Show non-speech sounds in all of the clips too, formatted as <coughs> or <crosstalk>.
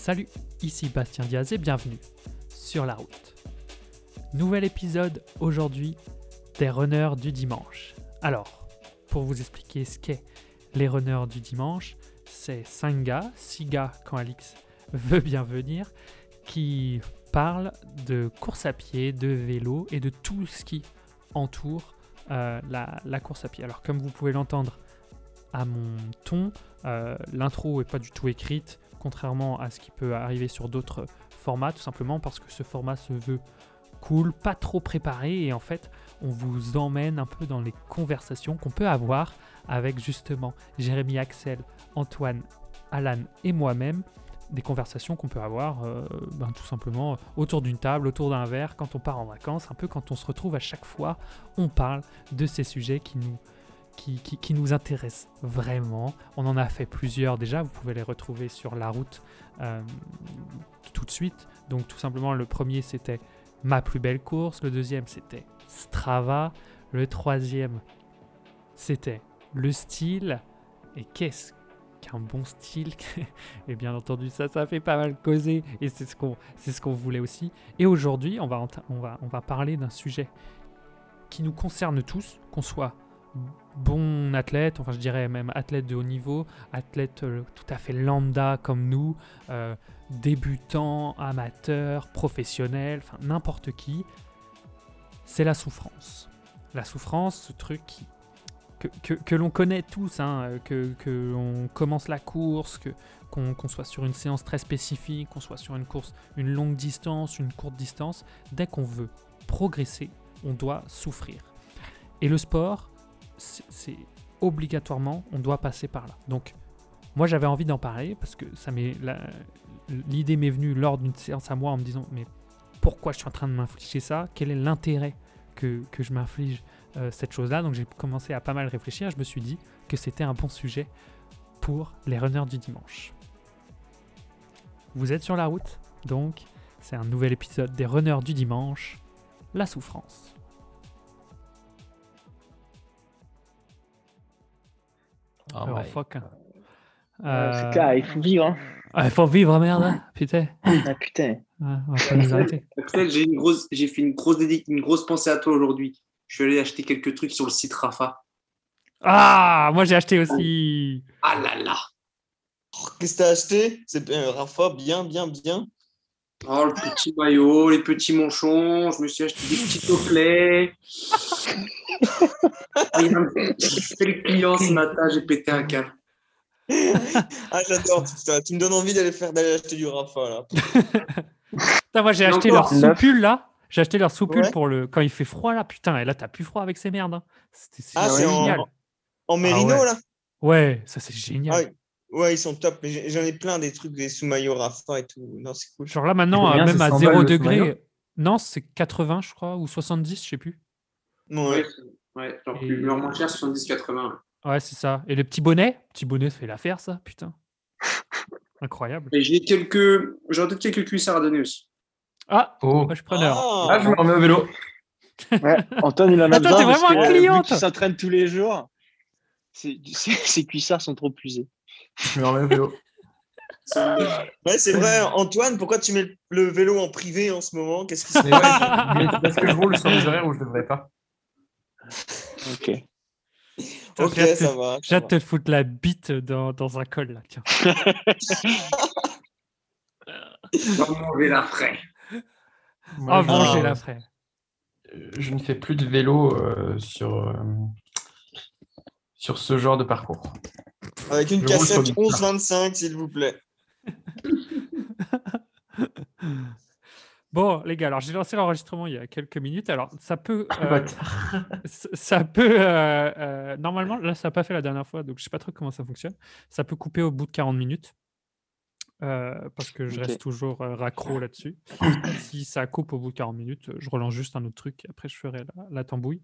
Salut, ici Bastien Diaz et bienvenue sur la route. Nouvel épisode aujourd'hui des runners du dimanche. Alors, pour vous expliquer ce qu'est les runners du dimanche, c'est 5 gars, 6 gars quand Alix veut bien venir, qui parlent de course à pied, de vélo et de tout ce qui entoure euh, la, course à pied. Alors comme vous pouvez l'entendre à mon ton, euh, l'intro est pas du tout écrite, contrairement à ce qui peut arriver sur d'autres formats, tout simplement parce que ce format se veut cool, pas trop préparé, et en fait, on vous emmène un peu dans les conversations qu'on peut avoir avec justement Jérémy Axel, Antoine, Alan et moi-même. Des conversations qu'on peut avoir euh, ben, tout simplement autour d'une table, autour d'un verre, quand on part en vacances, un peu quand on se retrouve à chaque fois, on parle de ces sujets qui nous, qui, nous intéressent vraiment. On en a fait plusieurs déjà, vous pouvez les retrouver sur la route euh, tout de suite. Donc tout simplement, le premier c'était ma plus belle course, le deuxième c'était Strava, le troisième c'était le style. Et qu'est-ce qu'un bon style <laughs> Et bien entendu, ça, ça fait pas mal causer et c'est ce qu'on ce qu'on voulait aussi. Et aujourd'hui, on va, on, va, on va parler d'un sujet qui nous concerne tous, qu'on soit bon athlète, enfin je dirais même athlète de haut niveau, athlète euh, tout à fait lambda comme nous, euh, débutant, amateur, professionnel, enfin n'importe qui, c'est la souffrance. La souffrance, ce truc qui- que, l'on connaît tous, hein, que, que on commence la course, que qu'on soit sur une séance très spécifique, qu'on soit sur une course, une longue distance, une courte distance, dès qu'on veut progresser, on doit souffrir. Et le sport, c'est obligatoirement, on doit passer par là. Donc, moi, j'avais envie d'en parler parce que l'idée m'est venue lors d'une séance à moi en me disant mais pourquoi je suis en train de m'infliger ça? Quel est l'intérêt que, que je m'inflige euh, cette chose-là? Donc, j'ai commencé à pas mal réfléchir. Je me suis dit que c'était un bon sujet pour les runners du dimanche. Vous êtes sur la route, donc c'est un nouvel épisode des runners du dimanche, la souffrance. Oh my fuck. Euh, c'est Euh, clair, il faut vivre. Hein. ah, il faut vivre, merde, hein, putain. Ah, putain. Ouais, on va pas nous arrêter. <laughs> Axel, j'ai une grosse, j'ai fait une grosse dédic- une grosse pensée à toi aujourd'hui. Je suis allé acheter quelques trucs sur le site Rafa. Ah, moi j'ai acheté aussi. Ah là là. Qu'est-ce que t'as acheté? C'est euh, Rafa, bien, bien, bien. Oh, le petit maillot, les petits manchons. Je me suis acheté des petits. Ah, un- J'ai fait le client ce matin, j'ai pété un câble. Ah, j'adore. Tu me donnes envie d'aller faire d'aller acheter du Rafa là. <laughs> Moi j'ai Et acheté leur soupule là. J'ai acheté leur soupule Ouais. pour le quand il fait froid là. Putain, et là t'as plus froid avec ces merdes. hein. C'était c'est Ah, c'est en- génial. En mérino ouais. là Ouais, ça c'est génial. Ah, oui. Ouais, ils sont top. J'en ai plein des trucs, des sous-maillots Rafa et tout. Non, c'est cool. Genre là maintenant, euh, même à 100 0 balles le degré. Non, c'est 80 je crois, ou 70, je sais plus. Ouais. Ouais, ouais genre Et- plus, leur moins cher, 70-80. Ouais, c'est ça. Et le petit bonnet? Petit bonnet fait l'affaire ça, putain. <laughs> Incroyable. Et j'ai quelques, j'aurais peut-être quelques cuissards à donner aussi. Ah, Oh, moi je suis preneur. Ah, ah, je me remets au vélo. <laughs> Ouais, Antoine, il en a Attends, besoin. t'es parce vraiment un que, client, vu toi. s'entraîne tous les jours. <laughs> Ses cuissards sont trop usés. Je me remets au vélo. <laughs> Ouais, c'est vrai. Antoine, pourquoi tu mets le vélo en privé en ce moment? Qu'est-ce qui se ouais, parce que je roule sur des horaires où je devrais pas. Ok. Ok, ça de- va. J'ai hâte de te foutre la bite dans, dans un col là, tiens. <laughs> Manger la manger Ah. la fraie. je ne fais plus de vélo euh, sur, euh, sur ce genre de parcours. Avec une cassette du- 11-25, s'il vous plaît. <laughs> Bon, les gars, alors j'ai lancé l'enregistrement il y a quelques minutes. Alors, ça peut. euh, Bâtard. ça peut. euh, euh, normalement, là, ça n'a pas fait la dernière fois, donc je sais pas trop comment ça fonctionne. Ça peut couper au bout de 40 minutes. Euh, parce que je reste toujours euh, raccro <coughs> là-dessus. <coughs> si ça coupe au bout de 40 minutes, je relance juste un autre truc et après je ferai la, la tambouille.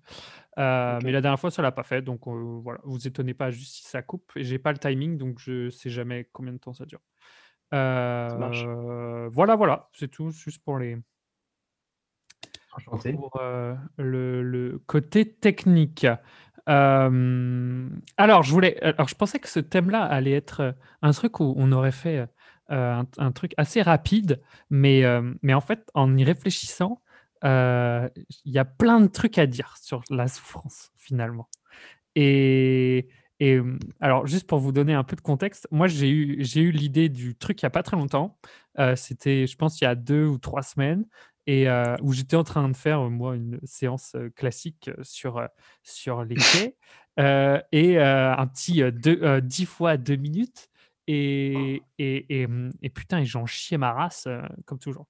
Euh. Mais la dernière fois, ça l'a pas fait, donc euh, voilà, vous étonnez pas juste si ça coupe. Et j'ai pas le timing, donc je sais jamais combien de temps ça dure. voilà, voilà, c'est tout, juste pour les, Enchanté. pour le, le côté technique. Alors, je voulais, alors, je pensais que ce thème-là allait être un truc où on aurait fait euh, un, un truc assez rapide, mais, euh, mais en fait, en y réfléchissant, euh, il y a plein de trucs à dire sur la souffrance, finalement. Et, et alors, juste pour vous donner un peu de contexte, moi, j'ai eu, j'ai eu l'idée du truc il n'y a pas très longtemps. C'était, je pense, il y a deux ou trois semaines, et où j'étais en train de faire, moi, une séance classique sur, sur les quais, <laughs> et un petit euh, deux- euh, 10 fois 2 minutes. Et, et, et, hum, et putain, j'en chiais ma race, euh, comme toujours.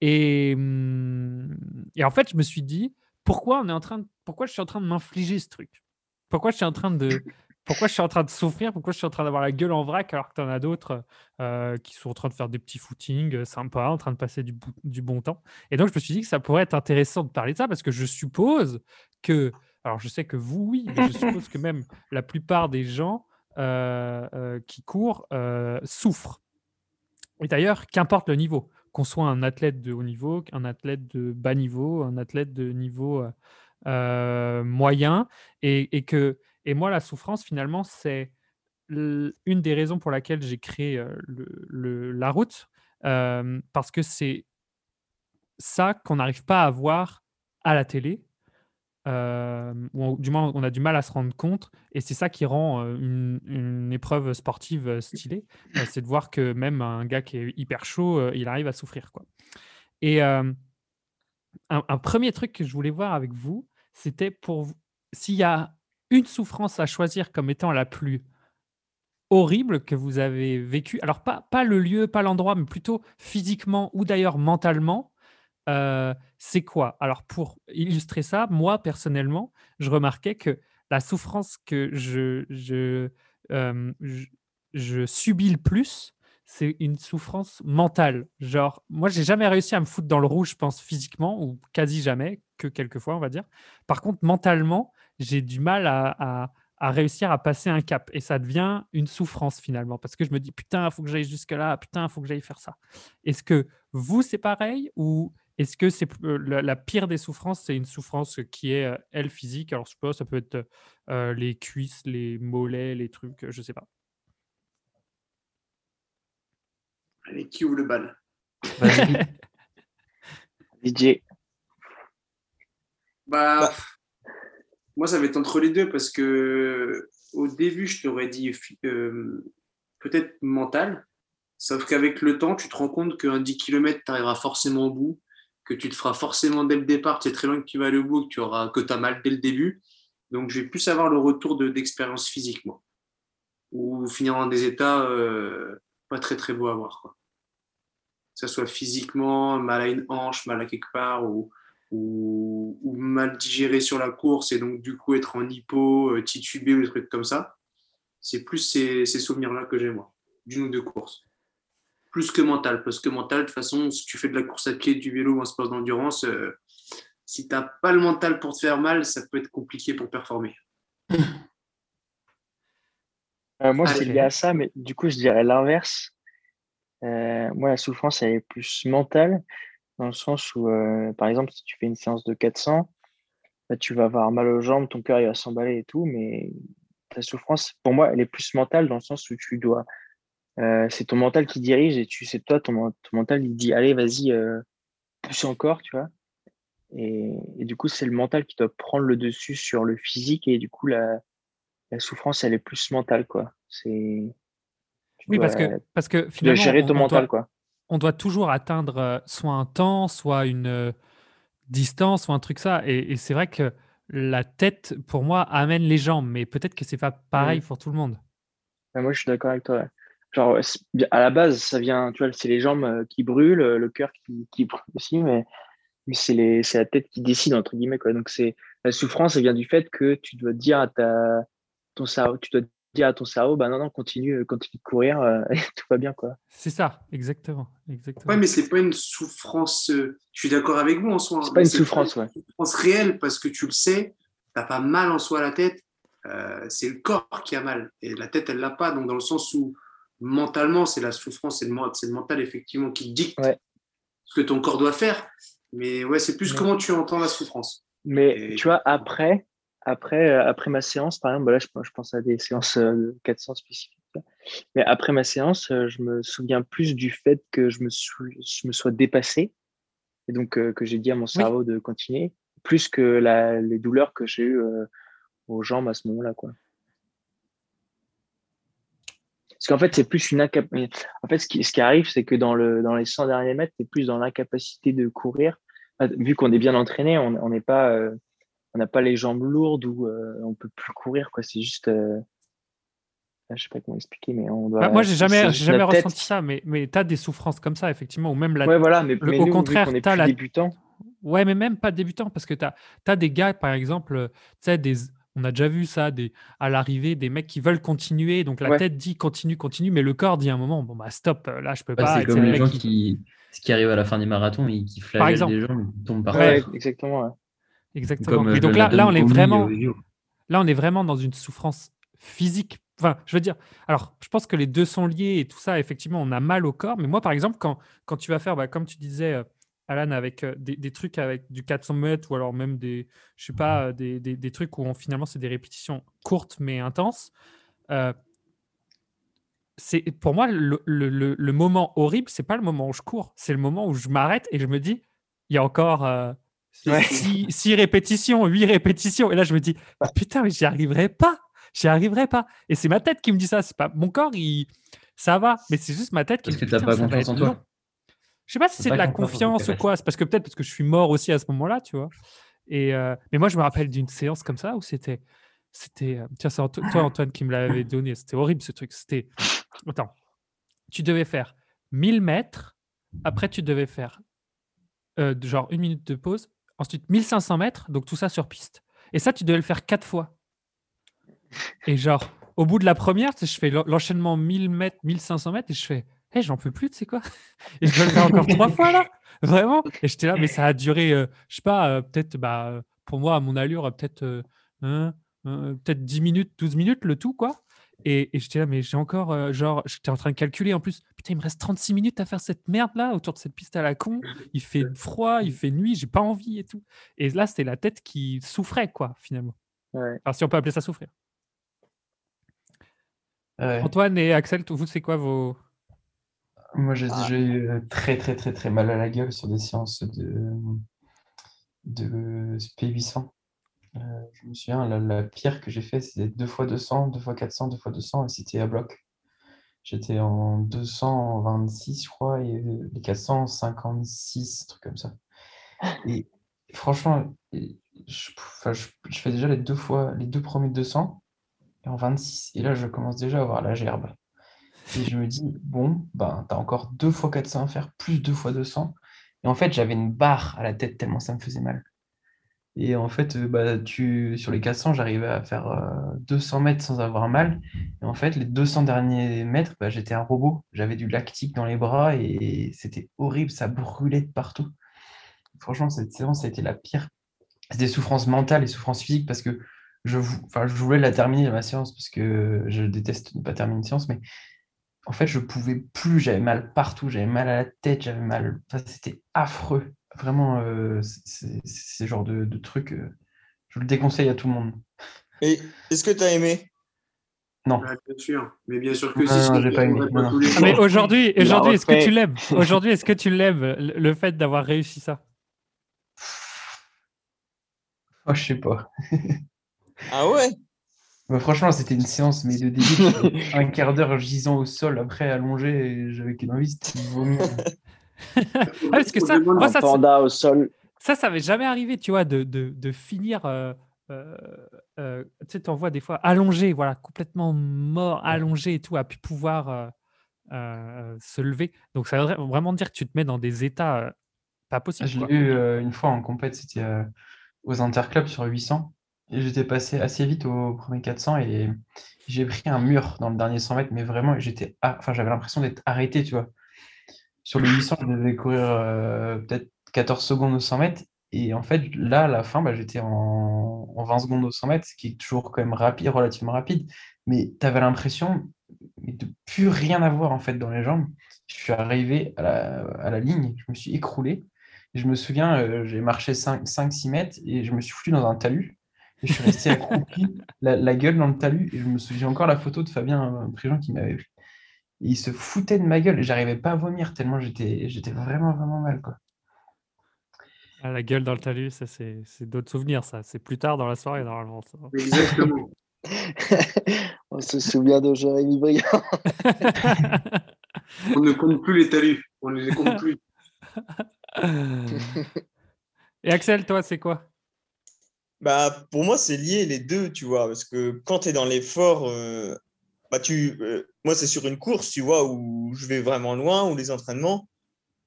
Et, hum, et en fait, je me suis dit, pourquoi, on est en train de- pourquoi je suis en train de m'infliger ce truc? Pourquoi je suis en train de, pourquoi je suis en train de souffrir? Pourquoi je suis en train d'avoir la gueule en vrac alors que tu en as d'autres euh, qui sont en train de faire des petits footings euh, sympas, en train de passer du, du bon temps? Et donc, je me suis dit que ça pourrait être intéressant de parler de ça parce que je suppose que, alors je sais que vous, oui, mais je suppose que même la plupart des gens qui courent euh, souffrent. Et d'ailleurs, qu'importe le niveau, qu'on soit un athlète de haut niveau, un athlète de bas niveau, un athlète de niveau euh, euh, moyen, et, que et moi la souffrance finalement c'est une des raisons pour laquelle j'ai créé euh, la route euh, parce que c'est ça qu'on n'arrive pas à voir à la télé euh, ou du moins on a du mal à se rendre compte. Et c'est ça qui rend euh, une, épreuve sportive euh, stylée c'est de voir que même un gars qui est hyper chaud il arrive à souffrir quoi. Et un, premier truc que je voulais voir avec vous c'était pour s'il y a une souffrance à choisir comme étant la plus horrible que vous avez vécue alors pas, pas le lieu pas l'endroit mais plutôt physiquement ou d'ailleurs mentalement euh, c'est quoi? Alors, pour illustrer ça, moi, personnellement, je remarquais que la souffrance que euh, je, subis le plus, c'est une souffrance mentale. Genre, moi, j'ai jamais réussi à me foutre dans le rouge, je pense, physiquement, ou quasi jamais, que quelques fois, on va dire. Par contre, mentalement, j'ai du mal à réussir à passer un cap. Et ça devient une souffrance, finalement, parce que je me dis, putain, il faut que j'aille jusque-là, putain, il faut que j'aille faire ça. Est-ce que vous, c'est pareil ou est-ce que c'est euh, la, la pire des souffrances, c'est une souffrance qui est, euh, elle, physique? Alors, je sais pas, ça peut être euh, les cuisses, les mollets, les trucs, je sais pas. Allez, qui ouvre le bal? DJ. <laughs> Bah, Bah. moi, ça va être entre les deux parce que au début, je t'aurais dit euh, peut-être mental, sauf qu'avec le temps, tu te rends compte qu'un 10 km, tu arriveras forcément au bout, que tu te feras forcément dès le départ, sais très loin que tu vas aller au bout, que tu auras, que as mal dès le début. Donc, je vais plus avoir le retour de- d'expérience physique, moi, ou finir dans des états euh, pas très très beaux à voir. Quoi. Que ce soit physiquement, mal à une hanche, mal à quelque part, ou, ou, ou mal digéré sur la course et donc du coup être en hypo, euh, titubé ou des trucs comme ça. C'est plus ces souvenirs-là que j'ai moi, d'une ou deux courses. Plus que mental, parce que mental, de toute façon, si tu fais de la course à pied, du vélo ou un sport d'endurance, euh, si tu n'as pas le mental pour te faire mal, ça peut être compliqué pour performer. <laughs> Euh, moi, c'est Ok. lié à ça, mais du coup, je dirais l'inverse. Euh, moi, la souffrance, elle est plus mentale, dans le sens où, euh, par exemple, si tu fais une séance de 400, bah, tu vas avoir mal aux jambes, ton cœur il va s'emballer et tout, mais ta souffrance, pour moi, elle est plus mentale, dans le sens où tu dois. Euh, c'est ton mental qui dirige et tu sais, toi, ton, ton mental, il dit, allez, vas-y, euh, pousse encore, tu vois. Et, et du coup, c'est le mental qui doit prendre le dessus sur le physique, et du coup, la, la souffrance, elle est plus mentale, quoi. C'est. Oui, parce que, parce que finalement, gérer on, ton on mental, doit, quoi. on doit toujours atteindre euh, soit un temps, soit une distance, ou un truc ça. Et, et c'est vrai que la tête, pour moi, amène les jambes, mais peut-être que c'est pas pareil Mm. pour tout le monde. Ouais, moi, je suis d'accord avec toi. ouais. Genre, bien- à la base, ça vient, tu vois, c'est les jambes euh, qui brûlent, euh, le cœur qui, qui brûle aussi, mais, mais c'est les, c'est la tête qui décide, entre guillemets, quoi. Donc, c'est, la souffrance, elle vient du fait que tu dois dire à ta, ton cerveau, tu dois dire à ton cerveau, bah non, non, continue, euh, continue de courir, euh, <laughs> tout va bien, quoi. C'est ça, exactement. exactement. Ouais, mais c'est pas une souffrance. euh, Je suis d'accord avec vous en soi. C'est hein, pas une souffrance, ouais. une souffrance réelle parce que tu le sais, t'as pas mal en soi à la tête. euh, c'est le corps qui a mal et la tête, elle l'a pas. Donc, dans le sens où mentalement, c'est la souffrance, c'est le, men- c'est le mental effectivement qui dicte Ouais. ce que ton corps doit faire. Mais ouais, c'est plus Ouais. comment tu entends la souffrance. Mais Et- tu vois, après, après, euh, après ma séance, par exemple, bah là, je, je pense à des séances euh, de 400 spécifiques. Mais après ma séance, euh, je me souviens plus du fait que je me, sou- je me sois dépassé et donc euh, que j'ai dit à mon cerveau de continuer, plus que la, les douleurs que j'ai eues euh, aux jambes à ce moment-là. quoi. Parce qu'en fait, c'est plus une incapacité. En fait, ce qui, ce qui arrive, c'est que dans, le, dans les 100 derniers mètres, c'est plus dans l'incapacité de courir. Ah, Vu qu'on est bien entraîné, on n'est pas, euh, on n'a pas les jambes lourdes ou euh, on peut plus courir. quoi. C'est juste. euh, ah, Je sais pas comment expliquer, mais on doit. Bah, moi, j'ai jamais, jamais tête ressenti ça, mais, mais tu as des souffrances comme ça, effectivement, ou même la. Ouais, voilà, mais, le- mais au nous, contraire, t'as la- débutant. Ouais, mais même pas débutant, parce que tu as, des gars, par exemple, tu sais, des, on a déjà vu ça des, à l'arrivée, des mecs qui veulent continuer, donc la Ouais. tête dit continue, continue, mais le corps dit à un moment, bon bah stop, euh, là je peux Ouais, pas. c'est comme le les gens qui, qui arrivent à la fin des marathons et qui flagellent les gens qui tombent par Ouais, terre. exactement. ouais. Exactement. Comme, et euh, donc là, on est vraiment, là, on est vraiment dans une souffrance physique. Enfin, je veux dire, alors, je pense que les deux sont liés et tout ça, effectivement, on a mal au corps. Mais moi, par exemple, quand, quand tu vas faire, bah, comme tu disais, euh, Alan, avec euh, des, des trucs avec du 400 mètres ou alors même des, je sais pas, euh, des, des, des trucs où on- finalement, c'est des répétitions courtes mais intenses. euh, c'est pour moi le, le- le- le moment horrible, c'est pas le moment où je cours, c'est le moment où je m'arrête et je me dis, il y a encore euh, Ouais. six, six répétitions, huit répétitions, et là je me dis, Ah, putain, mais j'y arriverai pas, j'y arriverai pas. Et c'est ma tête qui me dit ça, c'est pas mon corps, il, ça va, mais c'est juste ma tête qui Parce me que dit, t'as Putain, pas confiance en toi. Je sais pas si c'est de la confiance ou quoi, c'est parce que peut-être parce que je suis mort aussi à ce moment-là, tu vois. Et euh, mais moi je me rappelle d'une séance comme ça où c'était, c'était, euh, tiens c'est Anto- toi Antoine qui me l'avait donné, c'était horrible ce truc. C'était, attends, tu devais faire 1000 mètres, après tu devais faire euh, genre une minute de pause, ensuite 1500 mètres, donc tout ça sur piste. Et ça tu devais le faire quatre fois. Et genre au bout de la première, je fais l'en- l'enchaînement 1000 mètres, 1500 mètres et je fais, hé j'en peux plus, tu sais quoi? <laughs> Et je dois le faire encore trois <laughs> fois là Vraiment Et j'étais là, mais ça a duré, euh, je sais pas, euh, peut-être, bah, pour moi, à mon allure, euh, peut-être euh, hein, euh, peut-être 10 minutes, 12 minutes, le tout, quoi. Et, et j'étais là, mais j'ai encore, genre, j'étais en train de calculer en plus, putain, il me reste 36 minutes à faire cette merde là, autour de cette piste à la con. Il fait froid, il fait nuit, j'ai pas envie et tout. Et là, c'était la tête qui souffrait, quoi, finalement. Ouais. Alors, si on peut appeler ça souffrir. Ouais. Antoine et Axel, vous, c'est quoi vos. Moi, j'ai Ah. déjà eu euh, très, très, très, très mal à la gueule sur des séances de, de P800. Euh, je me souviens, la, la pire que j'ai fait, c'était 2 fois 200, 2 fois 400, 2 fois 200, et c'était à bloc. J'étais en 226, je crois, et les 456, un truc comme ça. Et franchement, et je, enfin, je, je fais déjà les deux fois, les deux premiers 200, et en 26. Et là, je commence déjà à avoir la gerbe. Et je me dis, bon, ben, t'as encore deux fois 400 à faire, plus deux fois 200. Et en fait, j'avais une barre à la tête tellement ça me faisait mal. Et en fait, euh, bah, tu, sur les 400, j'arrivais à faire euh, 200 mètres sans avoir mal. Et en fait, les 200 derniers mètres, bah, j'étais un robot. J'avais du lactique dans les bras et c'était horrible, ça brûlait de partout. Franchement, cette séance, ça a été la pire. C'est des souffrances mentales et souffrances physiques parce que je, enfin, je voulais la terminer, ma séance, parce que je déteste ne pas terminer une séance, mais en fait, je pouvais plus, j'avais mal partout, j'avais mal à la tête, j'avais mal. Enfin, c'était affreux. Vraiment, euh, c'est- ce genre de, de truc, euh, je le déconseille à tout le monde. Et est-ce que tu as aimé? Non, bien sûr. Mais bien sûr que Non, si. non, pas aimé. Ah, mais aujourd'hui, aujourd'hui est-ce que tu l'aimes? Aujourd'hui, est-ce que tu l'aimes, le, le fait d'avoir réussi ça? Oh, je sais pas. Ah ouais? Mais franchement, c'était une séance, mais de début, <laughs> un quart d'heure gisant au sol, après allongé, j'avais qu'une envie, c'était de vomir. <laughs> Ah, parce que ça, moi, ça, panda au sol. Ça, ça m'est jamais arrivé, tu vois, de, de, de finir. euh, euh, euh, tu sais, tu en vois des fois allongé, voilà, complètement mort, allongé et tout, à plus pouvoir euh, euh, se lever. Donc, ça veut vra- vraiment dire que tu te mets dans des états euh, pas possibles. Je quoi. l'ai eu euh, une fois en compète, c'était euh, aux interclubs sur 800. J'étais passé assez vite au premier 400 et j'ai pris un mur dans le dernier 100 mètres, mais vraiment, j'étais, enfin, j'avais l'impression d'être arrêté, tu vois. Sur le 800, je devais courir euh, peut-être 14 secondes au 100 mètres. Et en fait, là, à la fin, bah, j'étais en, en 20 secondes au 100 mètres, ce qui est toujours quand même rapide, relativement rapide. Mais tu avais l'impression de plus rien avoir en fait dans les jambes. Je suis arrivé à la, ligne, je me suis écroulé. Je me souviens, euh, j'ai marché 5-6 mètres et je me suis foutu dans un talus. Et je suis resté accroupi, la, la gueule dans le talus. Et je me souviens encore la photo de Fabien euh, Prigent qui m'avait il se foutait de ma gueule et j'arrivais pas à vomir tellement j'étais j'étais vraiment, vraiment mal. Quoi. Ah, la gueule dans le talus, ça c'est c'est d'autres souvenirs, ça. C'est plus tard dans la soirée, normalement. ça. Exactement. <laughs> On se souvient de Jérémy Briand. <laughs> On ne compte plus les talus. On ne les compte plus. Et Axel, toi, c'est quoi? Bah, pour moi, c'est lié les deux, tu vois, parce que quand tu es dans l'effort, euh, bah, tu, euh, moi, c'est sur une course, tu vois, où je vais vraiment loin, ou les entraînements,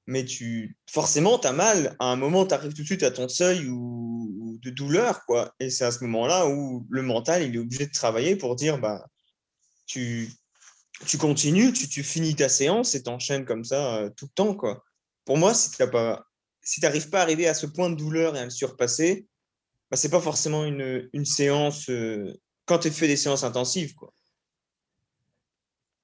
mais tu, forcément, tu as mal. À un moment, tu arrives tout de suite à ton seuil ou, de douleur, quoi. Et c'est à ce moment-là où le mental, il est obligé de travailler pour dire, bah, tu, tu continues, tu, tu finis ta séance et t'enchaînes comme ça euh, tout le temps, quoi. Pour moi, si tu pas, si n'arrives pas à arriver à ce point de douleur et à le surpasser, bah, c'est pas forcément une, une séance euh, quand tu fais des séances intensives, quoi.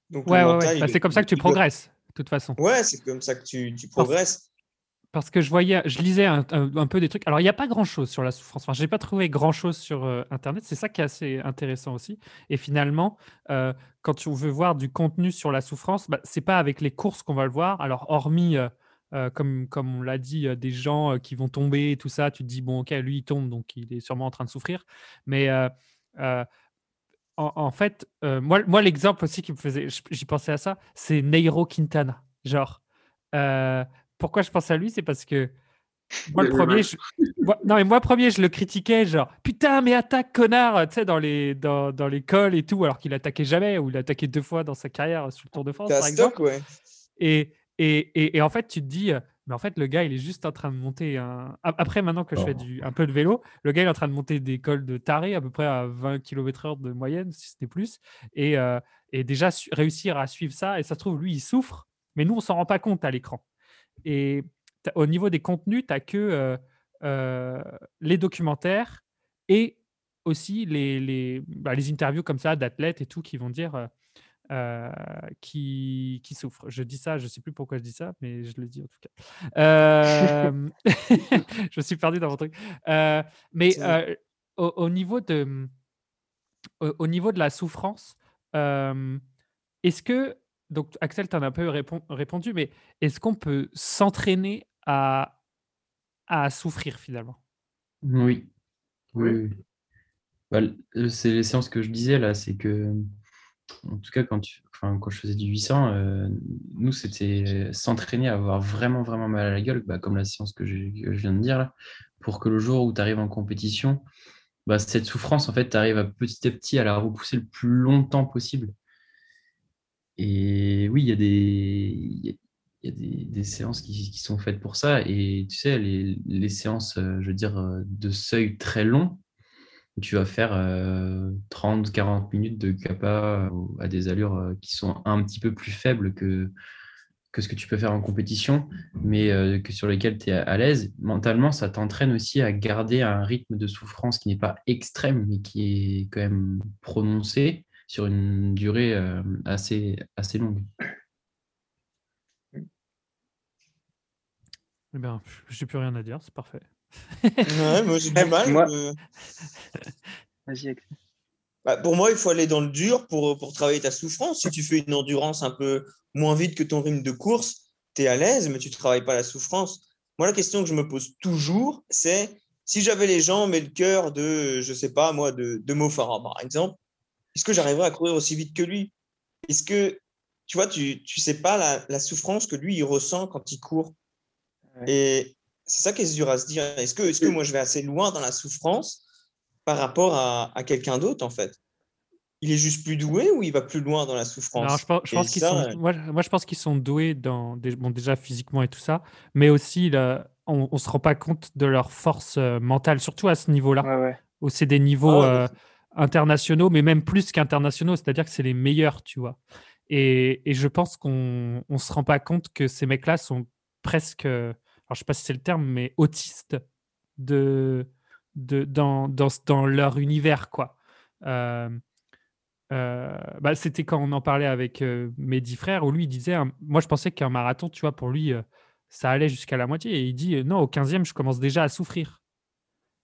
Donc, Ouais, ouais, Bah, est- c'est comme ça que tu progresses, de toute façon. Ouais, c'est comme ça que tu, tu progresses. Parce que je voyais, je lisais un, un- un peu des trucs. Alors, il n'y a pas grand-chose sur la souffrance. Enfin, je n'ai pas trouvé grand-chose sur euh, Internet. C'est ça qui est assez intéressant aussi. Et finalement, euh, quand tu veux voir du contenu sur la souffrance, bah, ce n'est pas avec les courses qu'on va le voir. Alors, hormis, euh, comme, comme on l'a dit, euh, des gens euh, qui vont tomber et tout ça, tu te dis, bon, ok, lui, il tombe, donc il est sûrement en train de souffrir. Mais en, en fait, moi, moi l'exemple aussi qui me faisait, j'y pensais à ça, c'est Nairo Quintana. Genre, pourquoi je pense à lui C'est parce que moi, le premier, je, moi- non, mais moi, premier, je le critiquais, genre, putain, mais attaque, connard, tu sais, dans les dans, dans l'école et tout, alors qu'il attaquait jamais, ou il attaquait deux fois dans sa carrière sur le Tour de France, par exemple. stock, ouais. Et, et, et, et en fait, tu te dis, mais en fait, le gars, il est juste en train de monter un. a- Après, maintenant que je fais du, un peu de vélo, le gars, il est en train de monter des cols de taré, à peu près à 20 km/h de moyenne, si ce n'est plus. Et, euh, et déjà, réussir à suivre ça, et ça se trouve, lui, il souffre, mais nous, on s'en rend pas compte à l'écran. Et au niveau des contenus, tu n'as que euh, euh, les documentaires et aussi les, les, bah, les interviews comme ça d'athlètes et tout qui vont dire. Euh, qui, qui souffrent. Je dis ça, je ne sais plus pourquoi je dis ça, mais je le dis en tout cas. Euh, <laughs> je me suis perdu dans mon truc. Euh, mais euh, au, au niveau de, au, au niveau de la souffrance, euh, est-ce que, donc Axel, tu en as un peu répon- répondu, mais est-ce qu'on peut s'entraîner à, à souffrir finalement? Oui. Oui. Bah, c'est les séances que je disais là, c'est que, en tout cas, quand, je faisais du 800, euh, nous, c'était s'entraîner à avoir vraiment, vraiment mal à la gueule, bah, comme la séance que, je viens de dire là, pour que le jour où tu arrives en compétition, bah, cette souffrance, en fait, tu arrives à petit à petit à la repousser le plus longtemps possible. Et oui, il y a des, séances qui, sont faites pour ça. Et tu sais, les, les séances, euh, je veux dire, euh, de seuil très long, tu vas faire 30-40 minutes de capa euh, à des allures euh, qui sont un petit peu plus faibles que, ce que tu peux faire en compétition, mais euh, que sur lesquelles tu es à, l'aise. Mentalement, ça t'entraîne aussi à garder un rythme de souffrance qui n'est pas extrême, mais qui est quand même prononcé sur une durée euh, assez, assez longue. Eh bien, je n'ai plus rien à dire, c'est parfait. Ouais, moi, j'ai du mal. Moi- euh, <laughs> Vas-y, bah, pour moi, il faut aller dans le dur pour, pour travailler ta souffrance. Si tu fais une endurance un peu moins vite que ton rythme de course, tu es à l'aise, mais tu ne travailles pas la souffrance. Moi, la question que je me pose toujours, c'est si j'avais les jambes et le cœur de, je sais pas, moi, de, de Mo Farah, par exemple, est-ce que j'arriverais à courir aussi vite que lui? Est-ce que, tu vois, tu ne sais pas la, la souffrance que lui, il ressent quand il court? Ouais. Et c'est ça qui est dur à se dire. Est-ce que, est que moi, je vais assez loin dans la souffrance par rapport à, à quelqu'un d'autre, en fait? Il est juste plus doué ou il va plus loin dans la souffrance? Non, je pense, je pense qu'ils sont. Moi, moi, je pense qu'ils sont doués dans des- bon, déjà physiquement et tout ça, mais aussi là, on, on se rend pas compte de leur force euh, mentale, surtout à ce niveau-là, Ouais, ouais. où c'est des niveaux Ah, euh, internationaux, mais même plus qu'internationaux, c'est-à-dire que c'est les meilleurs, tu vois. Et, et je pense qu'on on se rend pas compte que ces mecs-là sont presque, euh, alors je sais pas si c'est le terme, mais autistes de, de dans, dans, dans leur univers, quoi. Euh, euh, bah, c'était quand on en parlait avec euh, mes dix frères, où lui il disait, un- moi je pensais qu'un marathon, tu vois, pour lui, ça allait jusqu'à la moitié. Et il dit, non, au 15e, je commence déjà à souffrir.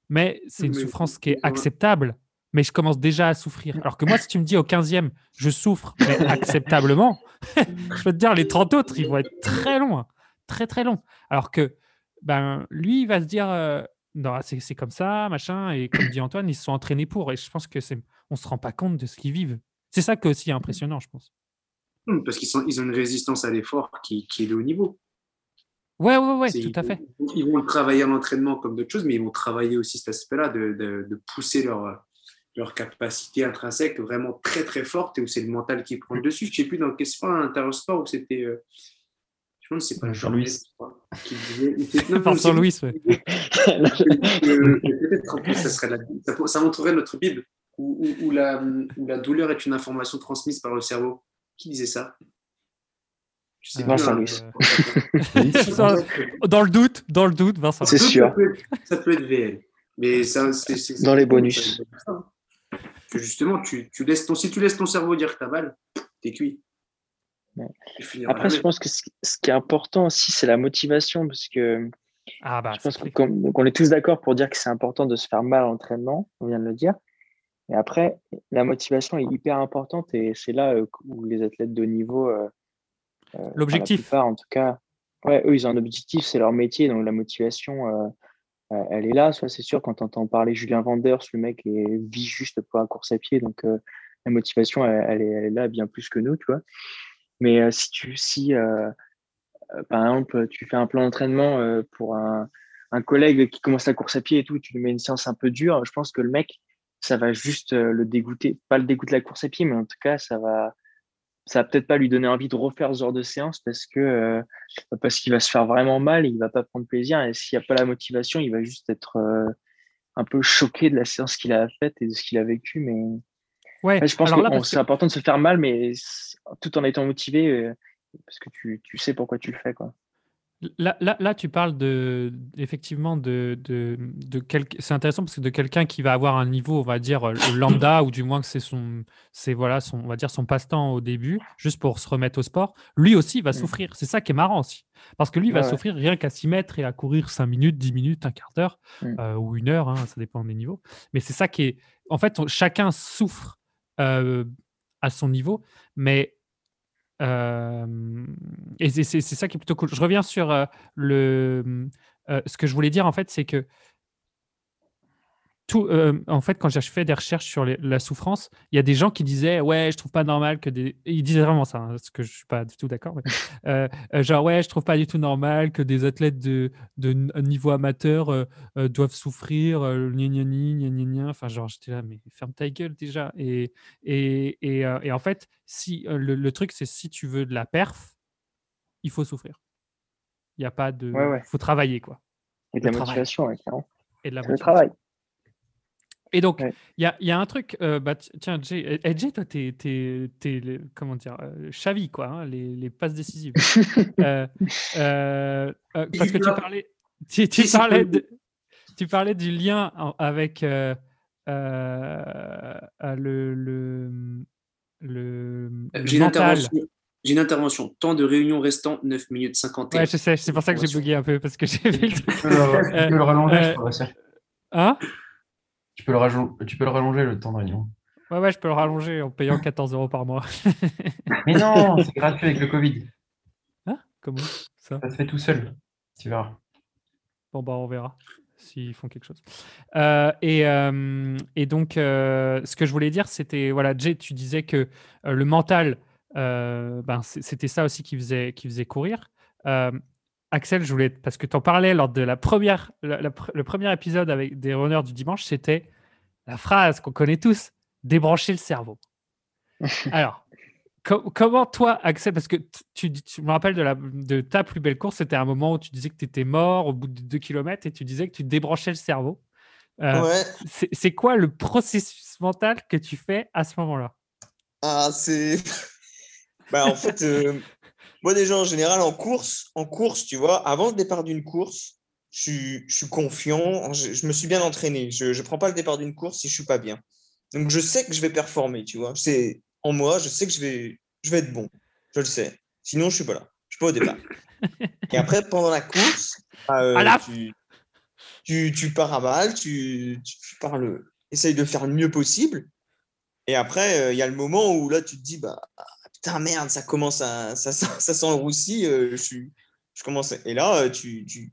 Mais c'est une Mais- souffrance qui est acceptable, mais je commence déjà à souffrir. Alors que moi, si tu me dis au 15e, je souffre, mais <laughs> acceptablement, <laughs> je peux te dire, les 30 autres, ils vont être très hein. Très très longs. Alors que ben, lui, il va se dire, euh, non, c'est c'est comme ça, machin, et comme dit Antoine, ils se sont entraînés pour, et je pense que c'est, on se rend pas compte de ce qu'ils vivent. C'est ça qui est aussi impressionnant, je pense. Hmm, Parce qu'ils sont- ils ont une résistance à l'effort qui, qui est de haut niveau. Ouais, ouais, ouais, tout à vont- fait. Ils vont le travailler en entraînement comme d'autres choses, mais ils vont travailler aussi cet aspect-là de, de- de pousser leur, leur capacité intrinsèque vraiment très très forte et où c'est le mental qui prend le dessus. Je ne sais plus dans quel sport, un intersport où c'était. euh, je pense que c'est pas Euh, <laughs> Jean-Louis. Jean-Louis, je crois, qui disait- non, Vincent Louis, ouais. Euh, Peut-être en plus, ça, serait la- ça, ça montrerait notre Bible où, où- où la, où la douleur est une information transmise par le cerveau. Qui disait ça? Je sais Vincent plus, Louis. <laughs> hein. Ça, Dans le doute, dans le doute, Vincent. C'est Ça peut- sûr. Ça peut, être, ça peut être VL. Mais ça, c'est, c'est- Dans les bonus. Que justement, tu, tu laisses ton, si tu laisses ton cerveau dire que t'as mal, t'es cuit. Après, je pense que ce ce qui est important aussi, c'est la motivation, parce que Ah bah, je pense qu'on est tous d'accord pour dire que c'est important de se faire mal à l'entraînement, on vient de le dire. Et après, la motivation est hyper importante et c'est là euh, où les athlètes de haut niveau, euh, euh, L'objectif. en tout cas, ouais, eux, ils ont un objectif, c'est leur métier, donc la motivation, euh, elle est là. Soit c'est sûr, quand on entend parler Julien Vanders, le mec est, vit juste pour la course à pied, donc euh, la motivation, elle, elle est, elle est là bien plus que nous, tu vois. Mais si tu, par exemple, tu fais un plan d'entraînement pour un, collègue qui commence la course à pied et tout, tu lui mets une séance un peu dure, je pense que le mec, ça va juste le dégoûter. Pas le dégoûter de la course à pied, mais en tout cas, ça va, ça va peut-être pas lui donner envie de refaire ce genre de séance parce que parce qu'il va se faire vraiment mal il va pas prendre plaisir. Et s'il n'y a pas la motivation, il va juste être un peu choqué de la séance qu'il a faite et de ce qu'il a vécu. Ouais, je pense alors que là, c'est que- important de se faire mal, mais tout en étant motivé euh, parce que tu, tu sais pourquoi tu le fais. Quoi. Là, là, là, tu parles de, effectivement de, de, de quel- c'est intéressant parce que de quelqu'un qui va avoir un niveau, on va dire euh, lambda, ou du moins que c'est son, c'est voilà, son, on va dire son passe-temps au début, juste pour se remettre au sport. Lui aussi va Mm. souffrir. C'est ça qui est marrant aussi, parce que lui il va Ouais, souffrir rien qu'à s'y mettre et à courir 5 minutes, 10 minutes, un quart d'heure Mm. euh, ou une heure, hein, ça dépend des niveaux. Mais c'est ça qui est, en fait, on- chacun souffre euh, à son niveau, mais euh, et c'est ça qui est plutôt cool. Je reviens sur euh, le, ce que je voulais dire en fait, c'est que tout, euh, en fait, quand j'ai fait des recherches sur les- la souffrance, il y a des gens qui disaient ouais, je trouve pas normal que des, ils disaient vraiment ça, hein, ce que je suis pas du tout d'accord. <laughs> euh, euh, genre ouais, je trouve pas du tout normal que des athlètes de, niveau amateur euh, doivent souffrir, gna gna gna gna gna gna. Enfin, genre, j'étais là, mais ferme ta gueule déjà. Et, et, et, et en fait, si, le, le truc, c'est si tu veux de la perf, il faut souffrir. Il n'y a pas de. Ouais, ouais. faut travailler, quoi. Et de la motivation, ouais, clairement. Et de la C'est le motivation. travail. Et donc, il Ouais. y, a, il y a un truc, euh, bah, ti- tiens, Jay, eh, Jay, toi, t'es, t'es, t'es le- comment dire, euh, Xavi, quoi, hein, les, les passes décisives. <laughs> Euh, euh, euh, parce que tu parlais, tu, parlais, oui. de- tu parlais du lien en- avec euh, euh, euh, le, le, le, le J'ai une, mental. intervention. J'ai une intervention. Temps de réunion restant 9 minutes 51. Ouais, je sais, c'est pour ça que j'ai bugué un peu, parce que j'ai <laughs> vu le truc. Le, <laughs> le rallonger, Euh, je crois, Bastien. Hein? Tu, peux le rallonger, tu peux le rallonger le temps de réunion. Ouais, ouais, je peux le rallonger en payant 14 euros par mois. <laughs> Mais non, c'est gratuit avec le Covid. Hein? Comment? Ça? Ça se fait tout seul. Tu verras. Bon, bah, on verra s'ils font quelque chose. Euh, et, euh, et donc, euh, ce que je voulais dire, c'était, voilà, Jay, tu disais que le mental, ben, c'était ça aussi qui faisait, qui faisait courir. Axel, je voulais, parce que tu en parlais lors de la première, la- le premier épisode avec des runners du dimanche, c'était la phrase qu'on connaît tous, débrancher le cerveau. <laughs> Alors, co- comment toi, Axel, parce que tu, me rappelles de, la, de ta plus belle course, c'était un moment où tu disais que tu étais mort au bout de 2 km et tu disais que tu débranchais le cerveau. Euh, Ouais. c'est- C'est quoi le processus mental que tu fais à ce moment-là? Ah, c'est. <laughs> bah, en fait, euh, moi, déjà, en général, en course, en course, tu vois, avant le départ d'une course, je suis, je suis confiant, je, je me suis bien entraîné. Je ne prends pas le départ d'une course si je suis pas bien. Donc, je sais que je vais performer, tu vois. C'est en moi, je sais que je vais, je vais être bon. Je le sais. Sinon, je suis pas là. Je suis pas au départ. Et après, pendant la course, bah, euh, À la tu, tu, tu pars à balle, tu, tu, tu pars le, essaye de faire le mieux possible. Et après, euh, il y a le moment où là, tu te dis, bah, ah, putain, merde, ça commence à. Ça, <laughs> ça sent le roussi. euh, je, suis, je commence. à- Et là, euh, tu, tu-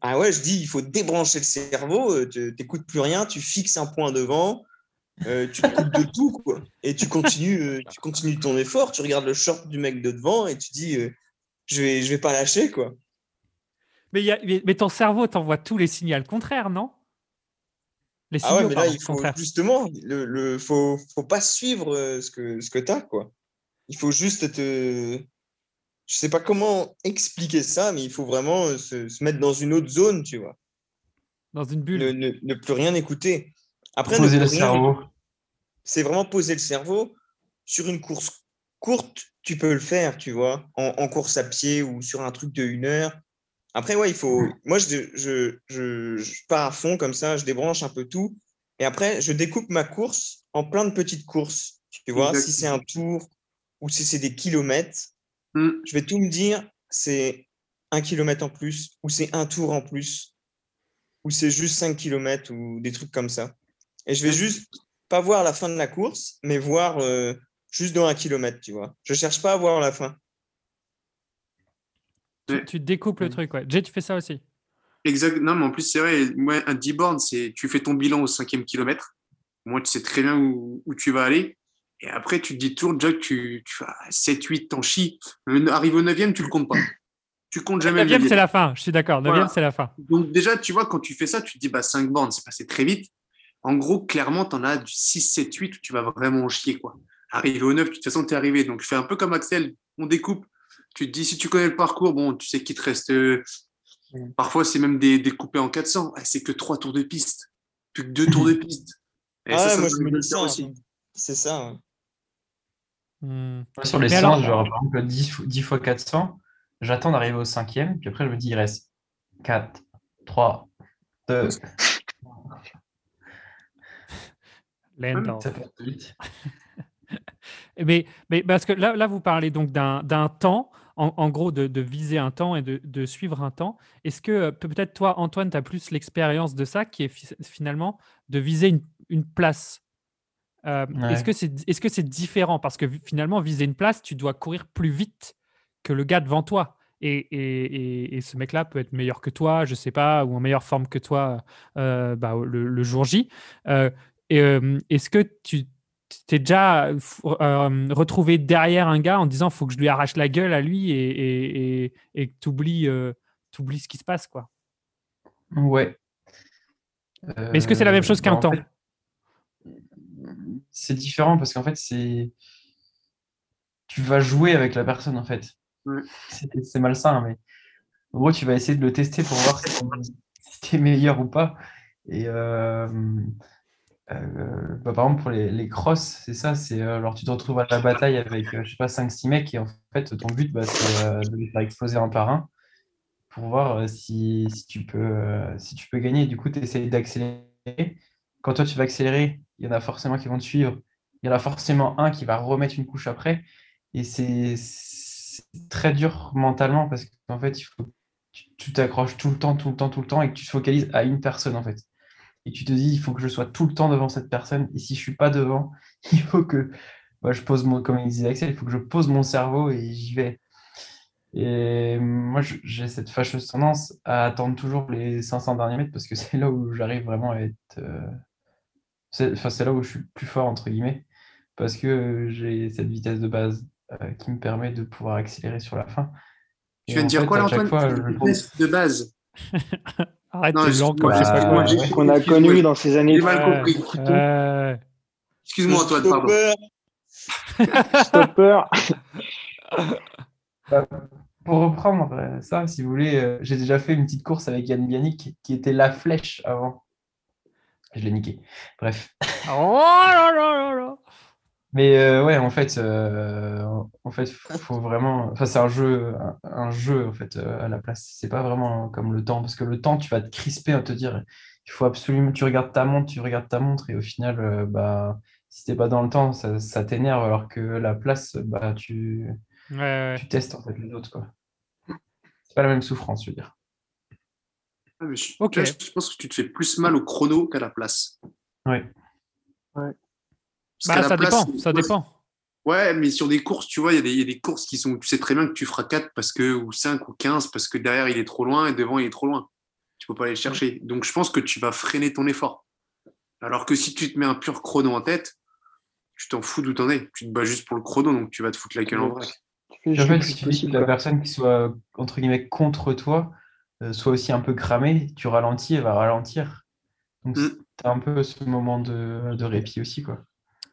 Ah ouais, je dis, il faut débrancher le cerveau. euh, tu n'écoutes plus rien. Tu fixes un point devant. euh, tu coupes de tout, quoi. Et tu continues, tu continues ton effort. Tu regardes le short du mec de devant et tu dis, euh, je vais, je vais pas lâcher, quoi. Mais, y a- mais- ton cerveau t'envoie tous les signaux contraires, non? Les Ah ouais, signaux, mais là, pardon, il faut contraires. justement, le, le, faut, faut pas suivre ce que, ce que tu as, quoi. Il faut juste te. Je sais pas comment expliquer ça, mais il faut vraiment se, se mettre dans une autre zone, tu vois. Dans une bulle. Ne, ne- ne plus rien écouter. Après, Poser le rien- cerveau. c'est vraiment poser le cerveau. Sur une course courte, tu peux le faire, tu vois, en, en course à pied ou sur un truc de une heure. Après, ouais, il faut. Moi, je, je, je, je pars à fond comme ça, je débranche un peu tout. Et après, je découpe ma course en plein de petites courses. Tu vois, si c'est un tour ou si c'est des kilomètres, Hmm. je vais tout me dire, c'est un kilomètre en plus, ou c'est un tour en plus, ou c'est juste 5 kilomètres, ou des trucs comme ça. Et je vais juste pas voir la fin de la course, mais voir euh, juste dans un kilomètre, tu vois. Je cherche pas à voir la fin. Tu, découpes le Ouais. truc, ouais. Jay, tu fais ça aussi. Exact. Non, mais en plus, c'est vrai, ouais, un 10 bornes, c'est tu fais ton bilan au cinquième kilomètre. Moi, tu sais très bien où, où tu vas aller. Et après, tu te dis tour, déjà que tu, tu fais 7, 8, t'en chies. Euh, Arrive au 9 tu le comptes pas. Tu comptes jamais le Neuvième, c'est neuvième. la fin. Je suis d'accord. Neuvième, Voilà. c'est la fin. Donc, déjà, tu vois, quand tu fais ça, tu te dis, bah, 5 bornes, c'est passé très vite. En gros, clairement, tu en as du 6, 7, 8 où tu vas vraiment en chier, quoi. Arrivé au 9, de toute façon, tu es arrivé. Donc, je fais un peu comme Axel, on découpe. Tu te dis, si tu connais le parcours, bon, tu sais qu'il te reste. euh. Parfois, c'est même des, découpé en 400. Ah, c'est que 3 tours de piste. Plus que 2 tours de <laughs> piste. Et Ah ça, ouais, ça moi, me je me fait dis ça peur aussi. C'est ça. ouais. Hmm. Sur les Mais séances, alors- genre par exemple 10, fois- 10 fois 400, j'attends d'arriver au cinquième, puis après je me dis il reste 4, 3, 2, Lendorf. ça passe vite. <laughs> Mais, mais parce que là, là vous parlez donc d'un temps, en, en gros, de, de viser un temps et de, de suivre un temps. Est-ce que euh, peut- peut-être toi, Antoine, tu as plus l'expérience de ça, qui est fi- finalement de viser une, une place Euh, Ouais. Est-ce que c'est est -ce c'est différent? Parce que finalement, viser une place, tu dois courir plus vite que le gars devant toi. Et, et- et- et ce mec-là peut être meilleur que toi, je sais pas, ou en meilleure forme que toi euh, bah, le, le jour J. Euh, Est-ce que tu t'es déjà retrouvé derrière un gars en disant faut que je lui arrache la gueule à lui et, que tu oublies, ce qui se passe quoi? Ouais. Est-ce que c'est la même chose qu'un bah, temps? fait, C'est différent parce qu'en fait, c'est. Tu vas jouer avec la personne en fait. C'est malsain, mais en gros, tu vas essayer de le tester pour voir si tu es meilleur ou pas. Et euh, euh, bah, par exemple, pour les, les crosses, c'est ça. C'est euh, alors tu te retrouves à la bataille avec, euh, je sais pas, 5-6 mecs et en fait, ton but, bah, c'est euh, de les faire exploser un par un pour voir euh, si, si tu peux, euh, si tu peux gagner. Du coup, tu essayes d'accélérer. Quand toi, tu vas accélérer, il y en a forcément qui vont te suivre. Il y en a forcément un qui va remettre une couche après. Et c'est très dur mentalement parce qu'en fait, tu t'accroches tout le temps, tout le temps, tout le temps et que tu te focalises à une personne en fait. Et tu te dis, il faut que je sois tout le temps devant cette personne. Et si je suis pas devant, <laughs> il faut que bah, je pose mon, comme il disait il faut que je pose mon cerveau et j'y vais. Et moi, j'ai cette fâcheuse tendance à attendre toujours les 500 derniers mètres parce que <laughs> c'est là où j'arrive vraiment à être. euh, c'est enfin, là où je suis le plus fort, entre guillemets, parce que j'ai cette vitesse de base euh, qui me permet de pouvoir accélérer sur la fin. Tu viens de dire fait, quoi, là, Antoine? fois, C'est je une trouve- vitesse de base. <laughs> Arrête tes langues comme je sais pas bah, quoi. qu'on a connu dans ces années. J'ai mal Ouais, compris. ouais. Excuse-moi, Antoine, pardon. stopper, Stopper. <laughs> Bah, pour reprendre euh, ça, si vous voulez, euh, j'ai déjà fait une petite course avec Yann Bianic qui était la flèche avant. Je l'ai niqué. Bref. Oh là là là là. Mais euh, ouais, en fait, euh, en fait, faut vraiment. Enfin, c'est un jeu, un, un jeu en fait euh, à la place. C'est pas vraiment comme le temps, parce que le temps, tu vas te crisper à te dire, il faut absolument, tu regardes ta montre, tu regardes ta montre, et au final, euh, bah, si t'es pas dans le temps, ça, ça t'énerve, alors que la place, bah, tu, Ouais, ouais. tu testes en fait les autres, quoi. C'est pas la même souffrance, je veux dire. Ah, mais je, je pense que tu te fais plus mal au chrono qu'à la place. Ouais. Parce Bah, ça place, dépend, ça dépend. Ouais, mais sur des courses, tu vois, il y, a des- il y a des courses qui sont. Tu sais très bien que tu feras 4 parce que, ou 5 ou 15 parce que derrière il est trop loin et devant il est trop loin. Tu peux pas aller le chercher. Donc je pense que tu vas freiner ton effort. Alors que si tu te mets un pur chrono en tête, tu t'en fous d'où t'en es. Tu te bats juste pour le chrono, donc tu vas te foutre la gueule en le il plus suffit possible, la personne qui soit, entre guillemets, contre toi soit aussi un peu cramée, tu ralentis, elle va ralentir. Donc, Mm. tu as un peu ce moment de, de répit aussi, quoi.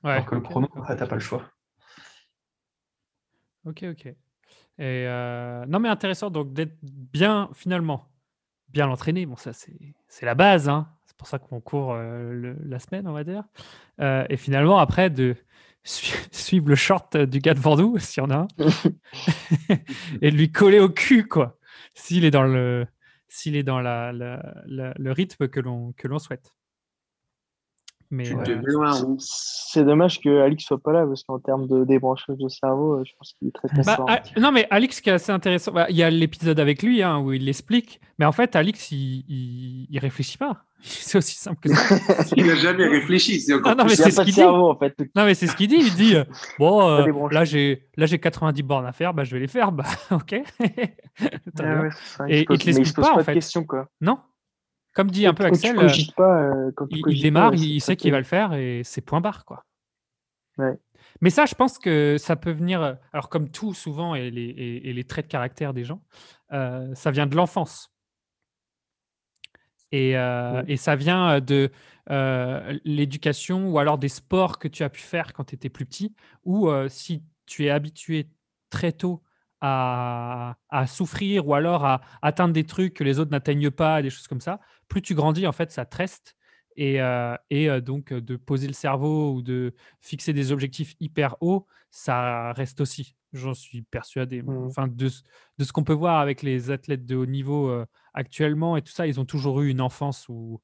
Ouais, Alors que le ok, chrono, d'accord. après, t'as pas le choix. Ok, ok. Et euh, non, mais intéressant donc d'être bien, finalement, bien l'entraîner. Bon, ça, c'est c'est la base. Hein. C'est pour ça qu'on court euh, le- la semaine, on va dire. Euh, et finalement, après, de <laughs> sui- suivre le short du gars devant nous, s'il y en a un, <laughs> <laughs> et de lui coller au cul, quoi. S'il est dans le, s'il est dans la, le rythme que l'on que l'on souhaite. Mais Tu euh. C'est dommage que Alix soit pas là parce qu'en termes de débranchage de cerveau, euh, je pense qu'il est très très Bah, fort. ah, non, mais Alix, qui est assez intéressant, bah, il y a l'épisode avec lui hein, où il l'explique, mais en fait, Alix, il, il, il réfléchit pas. <laughs> C'est aussi simple que ça. <laughs> Il n'a jamais réfléchi. C'est encore Ah non, mais c'est ce pas de qu'il dit. cerveau en fait. Non, mais c'est ce qu'il dit. Il dit <laughs> euh, Bon, euh, là, j'ai là j'ai 90 bornes à faire, bah, je vais les faire. Bah, ok. Ah ouais, Et il te l'explique pose pas, en pas fait. de questions quoi. Non Comme dit un peu Axel, tu euh, pas, euh, quand tu il, démarre, pas, il, sait qui- qu'il va le faire et c'est point barre, quoi. Ouais. Mais ça, je pense que ça peut venir. euh, Alors, comme tout, souvent, et les, et- et les traits de caractère des gens, euh, ça vient de l'enfance. Et, euh, et ça vient de l'éducation ou alors des sports que tu as pu faire quand tu étais plus petit, ou si tu es habitué très tôt à, à souffrir ou alors à atteindre des trucs que les autres n'atteignent pas, des choses comme ça, plus tu grandis, en fait, ça te reste. Et, euh, et euh, donc, de poser le cerveau ou de fixer des objectifs hyper hauts, ça reste aussi. J'en suis persuadé. Mm. Enfin, de, ce- de ce qu'on peut voir avec les athlètes de haut niveau euh, actuellement et tout ça, ils ont toujours eu une enfance où,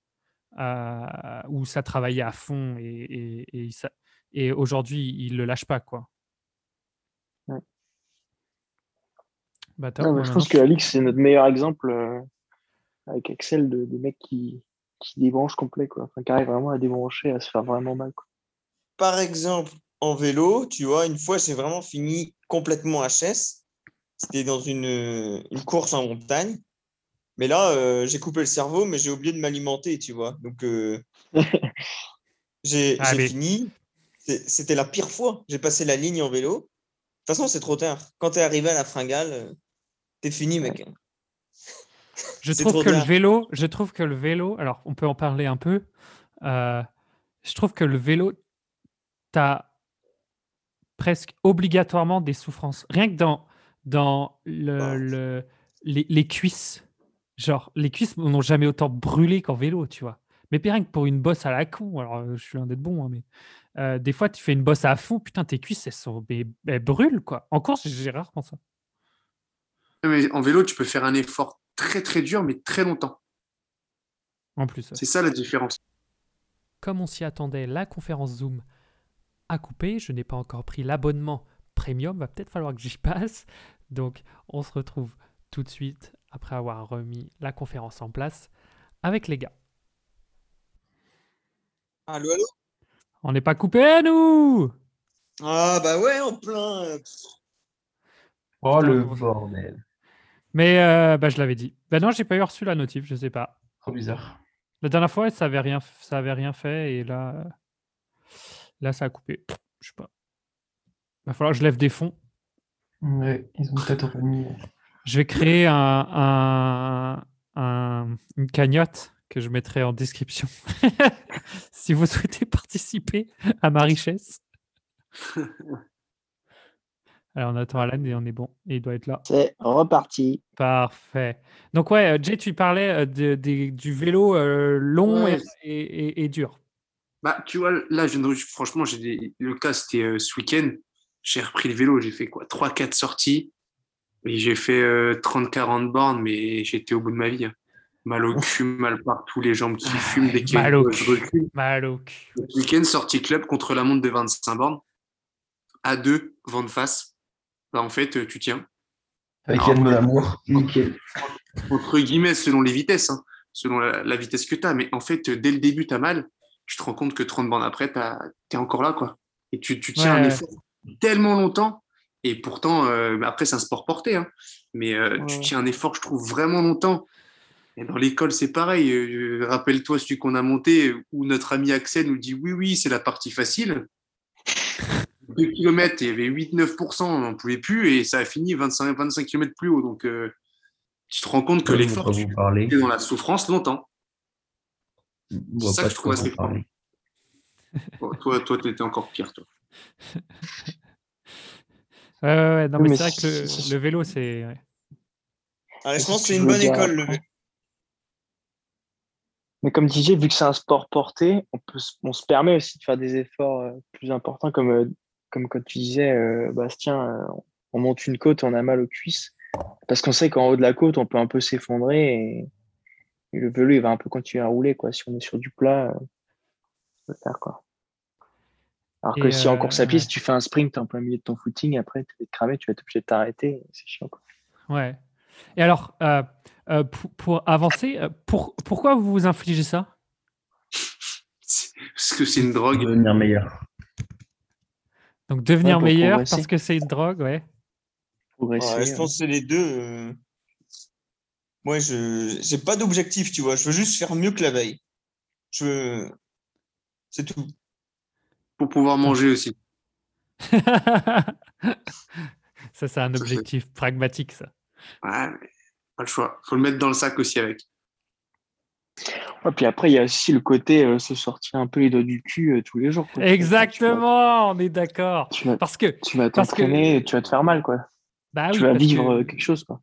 euh, où ça travaillait à fond et, et, et, ça- et aujourd'hui, ils ne le lâchent pas. Quoi. Ouais. Bah, Non, mais je pense que Alix c'est notre meilleur exemple euh, avec Axel de, de mec qui, qui débranche complet quoi. Enfin, qui arrive vraiment à débrancher, à se faire vraiment mal. Quoi. Par exemple, en vélo, tu vois, une fois, j'ai vraiment fini complètement HS. C'était dans une, une course en montagne. Mais là, euh, j'ai coupé le cerveau, mais j'ai oublié de m'alimenter, tu vois. Donc, euh, <laughs> j'ai Ah, mais- fini. C'était la pire fois. J'ai passé la ligne en vélo. De toute façon, c'est trop tard. Quand tu es arrivé à la fringale, euh, t'es fini, mec. Je <laughs> trouve que le vélo, je trouve que le vélo, alors on peut en parler un peu. euh, je trouve que le vélo, tu as presque obligatoirement des souffrances. Rien que dans, dans le, Ah. le- les, les cuisses. Genre, les cuisses n'ont jamais autant brûlé qu'en vélo, tu vois. Mais rien que pour une bosse à la con, alors euh, je suis un d'être bon, hein, mais euh, des fois tu fais une bosse à fond, putain, tes cuisses, elles, sont, elles brûlent, quoi. En course, j'ai rarement ça. Mais en vélo, tu peux faire un effort très très dur, mais très longtemps. En plus. C'est ça la différence. Comme on s'y attendait, la conférence Zoom a coupé. Je n'ai pas encore pris l'abonnement premium. Va peut-être falloir que j'y <laughs> passe. Donc, on se retrouve tout de suite après avoir remis la conférence en place avec les gars. Allô, allô? On n'est pas coupé, nous Ah, bah ouais, en plein. Oh, Putain, le bordel. Mais euh, bah, je l'avais dit. Ben non, j'ai pas eu reçu la notif, je sais pas. Trop bizarre. La dernière fois, ça avait rien, ça avait rien fait et là, euh, là, ça a coupé. Je sais pas. Va falloir que je lève des fonds. Ouais, ils ont peut-être remis. Je vais créer un, un- un- une cagnotte que je mettrai en description <laughs> si vous souhaitez participer à ma richesse. <laughs> Alors on attend Alan et on est bon. Et il doit être là. C'est reparti. Parfait. Donc ouais, euh, Jay, tu parlais euh, de- du vélo euh, long Ouais. et, et- dur. Bah, tu vois, là, je, franchement, j'ai des- le cas, c'était euh, ce week-end. J'ai repris le vélo, j'ai fait quoi 3-4 sorties. Et j'ai fait euh, 30-40 bornes, mais j'étais au bout de ma vie. hein. Mal au cul, <laughs> mal partout, les jambes qui fument dès qu'il Mal au cul. recule. Mal au cul. Ce week-end, sortie club contre la montre de 25 bornes. À deux, vent de face. Bah, en fait, euh, tu tiens. Avec Yann ouais. Molamour. Nickel. Entre guillemets, selon les vitesses, hein, selon la, la vitesse que tu as. Mais en fait, dès le début, tu as mal. Tu te rends compte que 30 bornes après, tu es encore là. quoi. Et tu, tu tiens Ouais, un ouais. effort. tellement longtemps. Et pourtant, euh, bah, après, c'est un sport porté. hein. Mais euh, tu tiens un effort, je trouve, vraiment longtemps. Et dans l'école, c'est pareil. Euh, Rappelle-toi celui qu'on a monté où notre ami Axel nous dit oui, oui, c'est la partie facile. 2 km, il y avait 8-9%, on n'en pouvait plus et ça a fini 25, 25 km plus haut. Donc, euh, tu te rends compte que l'effort, tu parler. es dans la souffrance longtemps. On voit ça que je trouve assez parler. Bon, toi, toi, tu étais encore pire, toi. <laughs> Ouais, ouais, ouais, non, mais, mais c'est vrai que le, c'est- le vélo, c'est. ouais. Ah, je C'est pense que c'est une bonne école. le Mais comme disais, vu que c'est un sport porté, on, peut, se- on se permet aussi de faire des efforts euh, plus importants, comme, euh, comme quand tu disais, euh, Bastien, euh, on monte une côte, on a mal aux cuisses. Parce qu'on sait qu'en haut de la côte, on peut un peu s'effondrer et, et le vélo, il va un peu continuer à rouler. Quoi. Si on est sur du plat, euh, on peut faire. Quoi. Alors que si en course à pied, ouais. si tu fais un sprint t'es en plein milieu de ton footing, après, tu vas te cramer, tu vas être obligé de t'arrêter. C'est chiant. Quoi. Ouais. Et alors, euh, euh, pour, pour avancer, pour, pourquoi vous vous infligez ça? Parce que c'est une drogue. Devenir meilleur. Donc devenir Ouais, meilleur progresser. parce que c'est une drogue, ouais. Progresser. Ouais, je euh, pense que c'est les deux. euh. Moi, je j'ai pas d'objectif, tu vois. Je veux juste faire mieux que la veille. Je veux- C'est tout. Pour pouvoir manger aussi. <laughs> ça, c'est un objectif pragmatique, ça. Ouais, mais pas le choix. faut le mettre dans le sac aussi avec. Ouais, puis après, il y a aussi le côté euh, se sortir un peu les doigts du cul euh, tous les jours. quoi. Tu vas- Exactement, on est d'accord. Parce que, tu vas que- t'entraîner, tu vas te faire mal, quoi. bah oui, tu vas vivre que euh, quelque chose, quoi.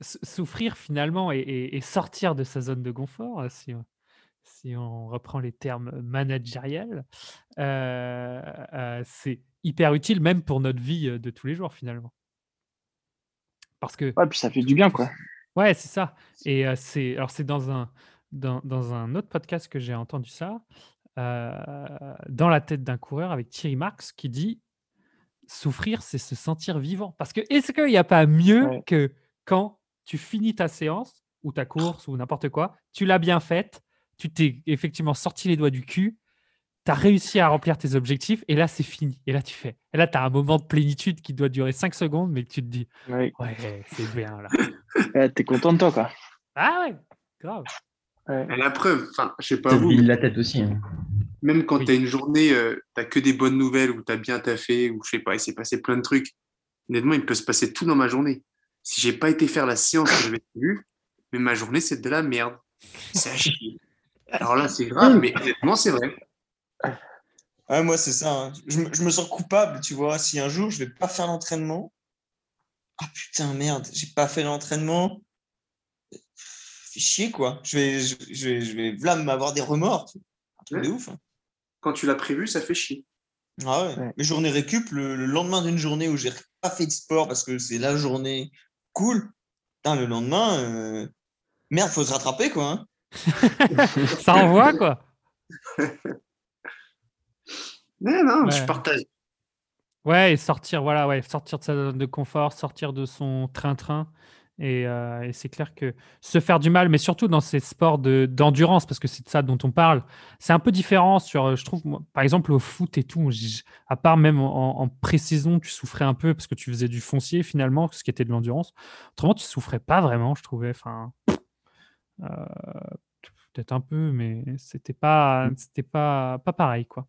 souffrir finalement et, et- et sortir de sa zone de confort, euh, si on, si on reprend les termes managériels, euh, c'est hyper utile même pour notre vie de tous les jours finalement. Parce que Ouais, puis ça fait du bien, quoi. Ouais, c'est ça. Et c'est alors c'est dans un dans, dans un autre podcast que j'ai entendu ça, euh, dans la tête d'un coureur avec Thierry Marx qui dit souffrir, c'est se sentir vivant. Parce que est-ce qu'il n'y a pas mieux Ouais. que quand tu finis ta séance ou ta course ou n'importe quoi, tu l'as bien faite, tu t'es effectivement sorti les doigts du cul, tu as réussi à remplir tes objectifs et là c'est fini. Et là tu fais. Et là tu as un moment de plénitude qui doit durer 5 secondes, mais tu te dis Ouais. ouais, c'est bien là. <laughs> Ouais, T'es content de toi, quoi. Ah ouais, grave. Ouais. La preuve, enfin, je sais pas Ça vous, la tête aussi. hein. même quand Oui. tu as une journée, euh, tu que des bonnes nouvelles ou tu as bien taffé ou je sais pas, il s'est passé plein de trucs. Honnêtement, il peut se passer tout dans ma journée. Si j'ai pas été faire la séance que j'avais prévue, mais ma journée, c'est de la merde. C'est à chier. Alors là, c'est grave, mais honnêtement, c'est vrai. Ouais, moi, c'est ça. hein. Je, me- je me sens coupable, tu vois. Si un jour, je vais pas faire l'entraînement. Ah putain, merde, j'ai pas fait l'entraînement. Chier, quoi. Je vais, je, je vais, je vais là, m'avoir des remords. Un truc de Ouais. ouf. hein. Quand tu l'as prévu, ça fait chier. Ah ouais. Ouais. Mes journées récup, le, le lendemain d'une journée où j'ai pas fait de sport parce que c'est la journée cool. Putain, le lendemain, euh, merde, faut se rattraper, quoi. hein. <laughs> Ça envoie quoi. <laughs> Non, non, je Ouais. partage. Ouais, et sortir, voilà, ouais, sortir de sa zone de confort, sortir de son train-train. Et, euh, et c'est clair que se faire du mal, mais surtout dans ces sports de- d'endurance, parce que c'est de ça dont on parle, c'est un peu différent sur, euh, je trouve, par exemple, au foot et tout, à part même en, en pré-saison, tu souffrais un peu parce que tu faisais du foncier finalement, ce qui était de l'endurance. Autrement, tu souffrais pas vraiment, je trouvais. Enfin, euh, peut-être un peu, mais c'était pas, pas, pas pareil, quoi.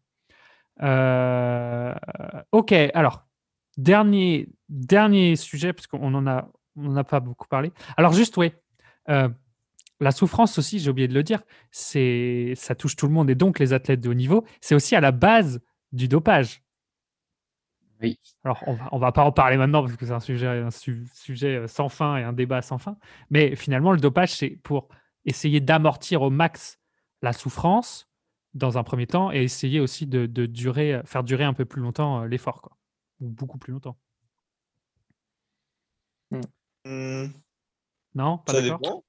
Ok, alors, dernier, dernier sujet, parce qu'on en a, on en a pas beaucoup parlé. Alors, juste, oui, euh, la souffrance aussi, j'ai oublié de le dire, c'est, ça touche tout le monde et donc les athlètes de haut niveau, c'est aussi à la base du dopage. Oui. Alors, on va, on va pas en parler maintenant parce que c'est un sujet, un su- sujet sans fin et un débat sans fin. Mais finalement, le dopage, c'est pour essayer d'amortir au max la souffrance dans un premier temps et essayer aussi de, de durer, faire durer un peu plus longtemps euh, l'effort, quoi. Ou beaucoup plus longtemps. Hmm, Non Pas d'accord.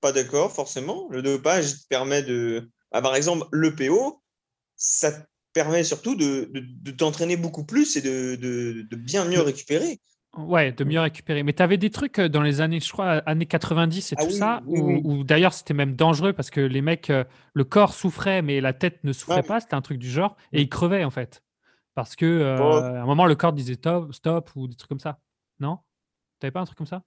Pas d'accord, forcément. Le dopage permet de. Ah, par exemple, le PO, ça permet surtout de, de- de t'entraîner beaucoup plus et de, bien mieux récupérer. Ouais, de mieux récupérer. Mais tu avais des trucs euh, dans les années, je crois, années 90 et Ah tout oui, ça, oui, où, oui. où d'ailleurs c'était même dangereux parce que les mecs, euh, le corps souffrait, mais la tête ne souffrait Ouais. pas, c'était un truc du genre, et ils crevaient en fait. Parce que euh, à un moment, le corps disait stop, stop ou des trucs comme ça. Non? T'avais pas un truc comme ça?